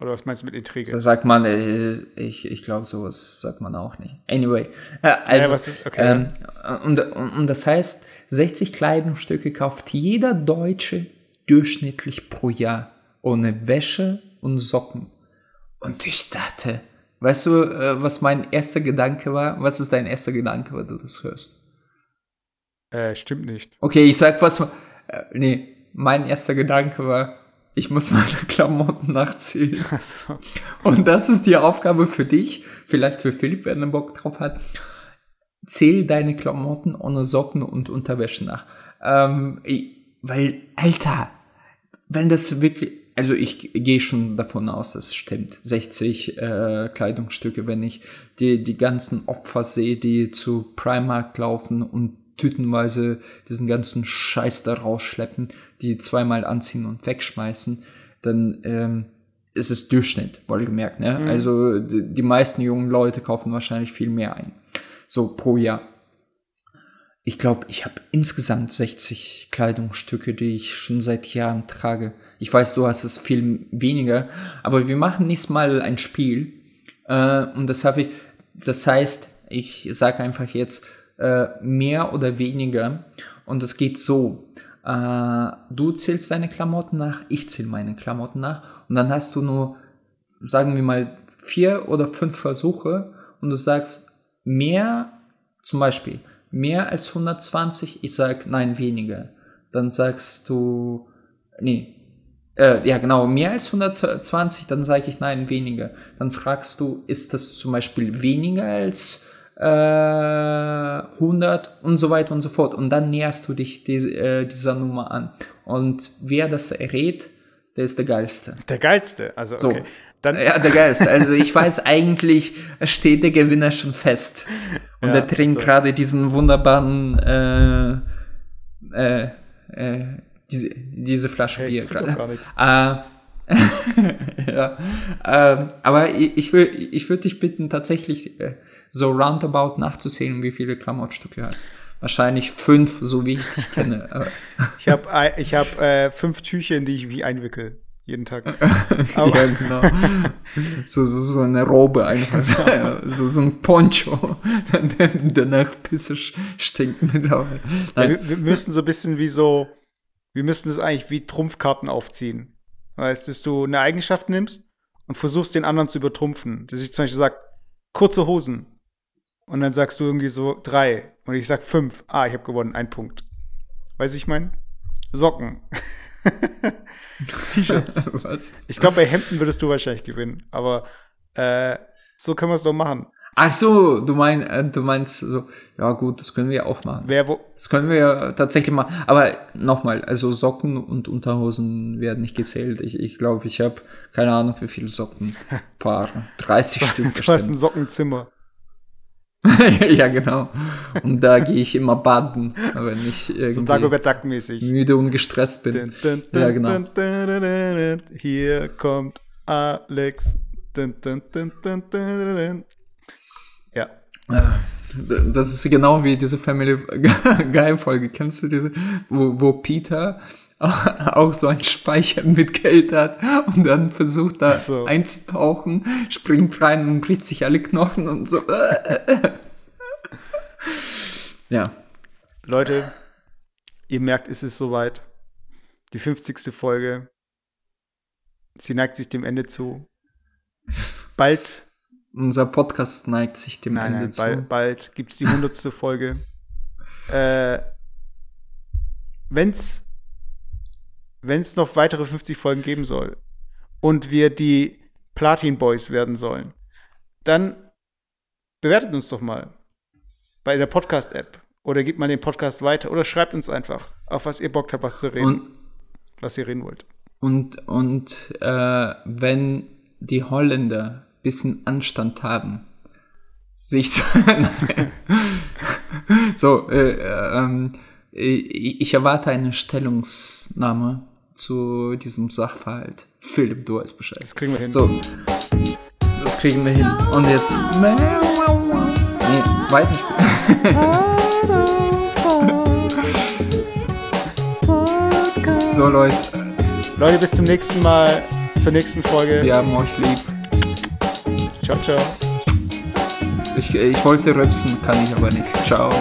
Oder was meinst du mit Intrige? Da sagt man, äh, ich, ich glaube, sowas sagt man auch nicht. Anyway. Äh, also, was ist- okay, ähm, und, und, und das heißt, 60 Kleidungsstücke kauft jeder Deutsche durchschnittlich pro Jahr. Ohne Wäsche und Socken. Und ich dachte, weißt du, äh, was mein erster Gedanke war? Was ist dein erster Gedanke, wenn du das hörst? Äh, stimmt nicht. Okay, ich sag was. Äh, nee, mein erster Gedanke war, ich muss meine Klamotten nachzählen. Achso. Und das ist die Aufgabe für dich, vielleicht für Philipp, wenn er Bock drauf hat. Zähl deine Klamotten ohne Socken und Unterwäsche nach. Ähm, weil, Alter, wenn das wirklich, also ich gehe schon davon aus, dass es stimmt. 60 äh, Kleidungsstücke, wenn ich die, die ganzen Opfer sehe, die zu Primark laufen und tütenweise diesen ganzen Scheiß da rausschleppen, die zweimal anziehen und wegschmeißen, dann ähm, ist es Durchschnitt, wohlgemerkt. Ne? Also die, die meisten jungen Leute kaufen wahrscheinlich viel mehr ein. So pro Jahr. Ich glaube, ich habe insgesamt 60 Kleidungsstücke, die ich schon seit Jahren trage. Ich weiß, du hast es viel weniger, aber wir machen nächstes Mal ein Spiel. Äh, und das habe ich, das heißt, ich sage einfach jetzt äh, mehr oder weniger. Und es geht so. Äh, du zählst deine Klamotten nach, ich zähle meine Klamotten nach. Und dann hast du nur, sagen wir mal, vier oder fünf Versuche. und du sagst mehr, zum Beispiel, mehr als 120, ich sag nein, weniger. Dann sagst du, nee, äh, ja genau, mehr als 120, dann sage ich nein, weniger. Dann fragst du, ist das zum Beispiel weniger als äh, 100 und so weiter und so fort. Und dann näherst du dich die, äh, dieser Nummer an. Und wer das errät, der ist der Geilste. Der geilste. Also, So. okay. Dann, Ja, der Geilste. Also ich weiß eigentlich, steht der Gewinner schon fest. Und Ja, er trinkt so. gerade diesen wunderbaren, äh, äh, äh, diese, diese Flasche Hey, Bier gerade. Äh, ja. Ähm, aber ich, ich, will, ich würde dich bitten, tatsächlich äh, so roundabout nachzusehen, wie viele Klamottstücke du hast. Wahrscheinlich fünf, so wie ich dich kenne. Ich habe ich hab, äh, fünf Tücher, in die ich wie einwickel. Jeden Tag. ja, genau. So, so, so eine Robe einfach. So, so ein Poncho. Danach Pisse stinkt mittlerweile. Wir, wir müssen so ein bisschen wie so, wir müssen das eigentlich wie Trumpfkarten aufziehen. Weißt, dass du eine Eigenschaft nimmst und versuchst, den anderen zu übertrumpfen. Dass ich zum Beispiel sage, kurze Hosen. Und dann sagst du irgendwie so drei. Und ich sag fünf. Ah, ich habe gewonnen, ein Punkt. Weißt du, ich meine? Socken. T-Shirts. was? Ich glaube, bei Hemden würdest du wahrscheinlich gewinnen. Aber äh, so können wir es doch machen. Ach so, du, mein, äh, du meinst so, ja gut, das können wir auch machen. Wer wo. Das können wir ja tatsächlich machen. Aber nochmal, also Socken und Unterhosen werden nicht gezählt. Ich ich, glaube, ich habe keine Ahnung, wie viele Socken. Paar 30 Stück Du hast ein bestimmt. Sockenzimmer. Ja, genau. Und da gehe ich immer baden, wenn ich So irgendwie Dagobert Duck-mäßig. müde und gestresst bin. Dun, dun, Ja, dun, genau. dun, dun. Hier kommt Alex. Ja. Das ist genau wie diese Family Guy Folge. Kennst du diese, wo, wo Peter auch so einen Speicher mit Geld hat und dann versucht da so. einzutauchen, springt rein und bricht sich alle Knochen und so. ja. Leute, ihr merkt, es ist soweit. Die 50. Folge. Sie neigt sich dem Ende zu. Bald, Unser Podcast neigt sich dem nein, Ende nein, zu. bald, bald gibt es die 100. Folge. Äh, wenn's, wenn's noch weitere 50 Folgen geben soll und wir die Platin Boys werden sollen, dann bewertet uns doch mal bei der Podcast-App oder gebt mal den Podcast weiter oder schreibt uns einfach, auf was ihr Bock habt, was zu reden, Und, was ihr reden wollt. und, und äh, wenn die Holländer bisschen Anstand haben, sich zu, so, äh, ähm, ich ich erwarte eine Stellungsnahme zu diesem Sachverhalt. Philipp, du weißt Bescheid. Das kriegen wir hin. So, das kriegen wir hin. Und jetzt. Nee, weiterspielen. so, Leute, Leute, bis zum nächsten Mal, zur nächsten Folge. wir haben euch lieb. Ciao, ciao. Ich, ich wollte rübsen, kann ich aber nicht. Ciao.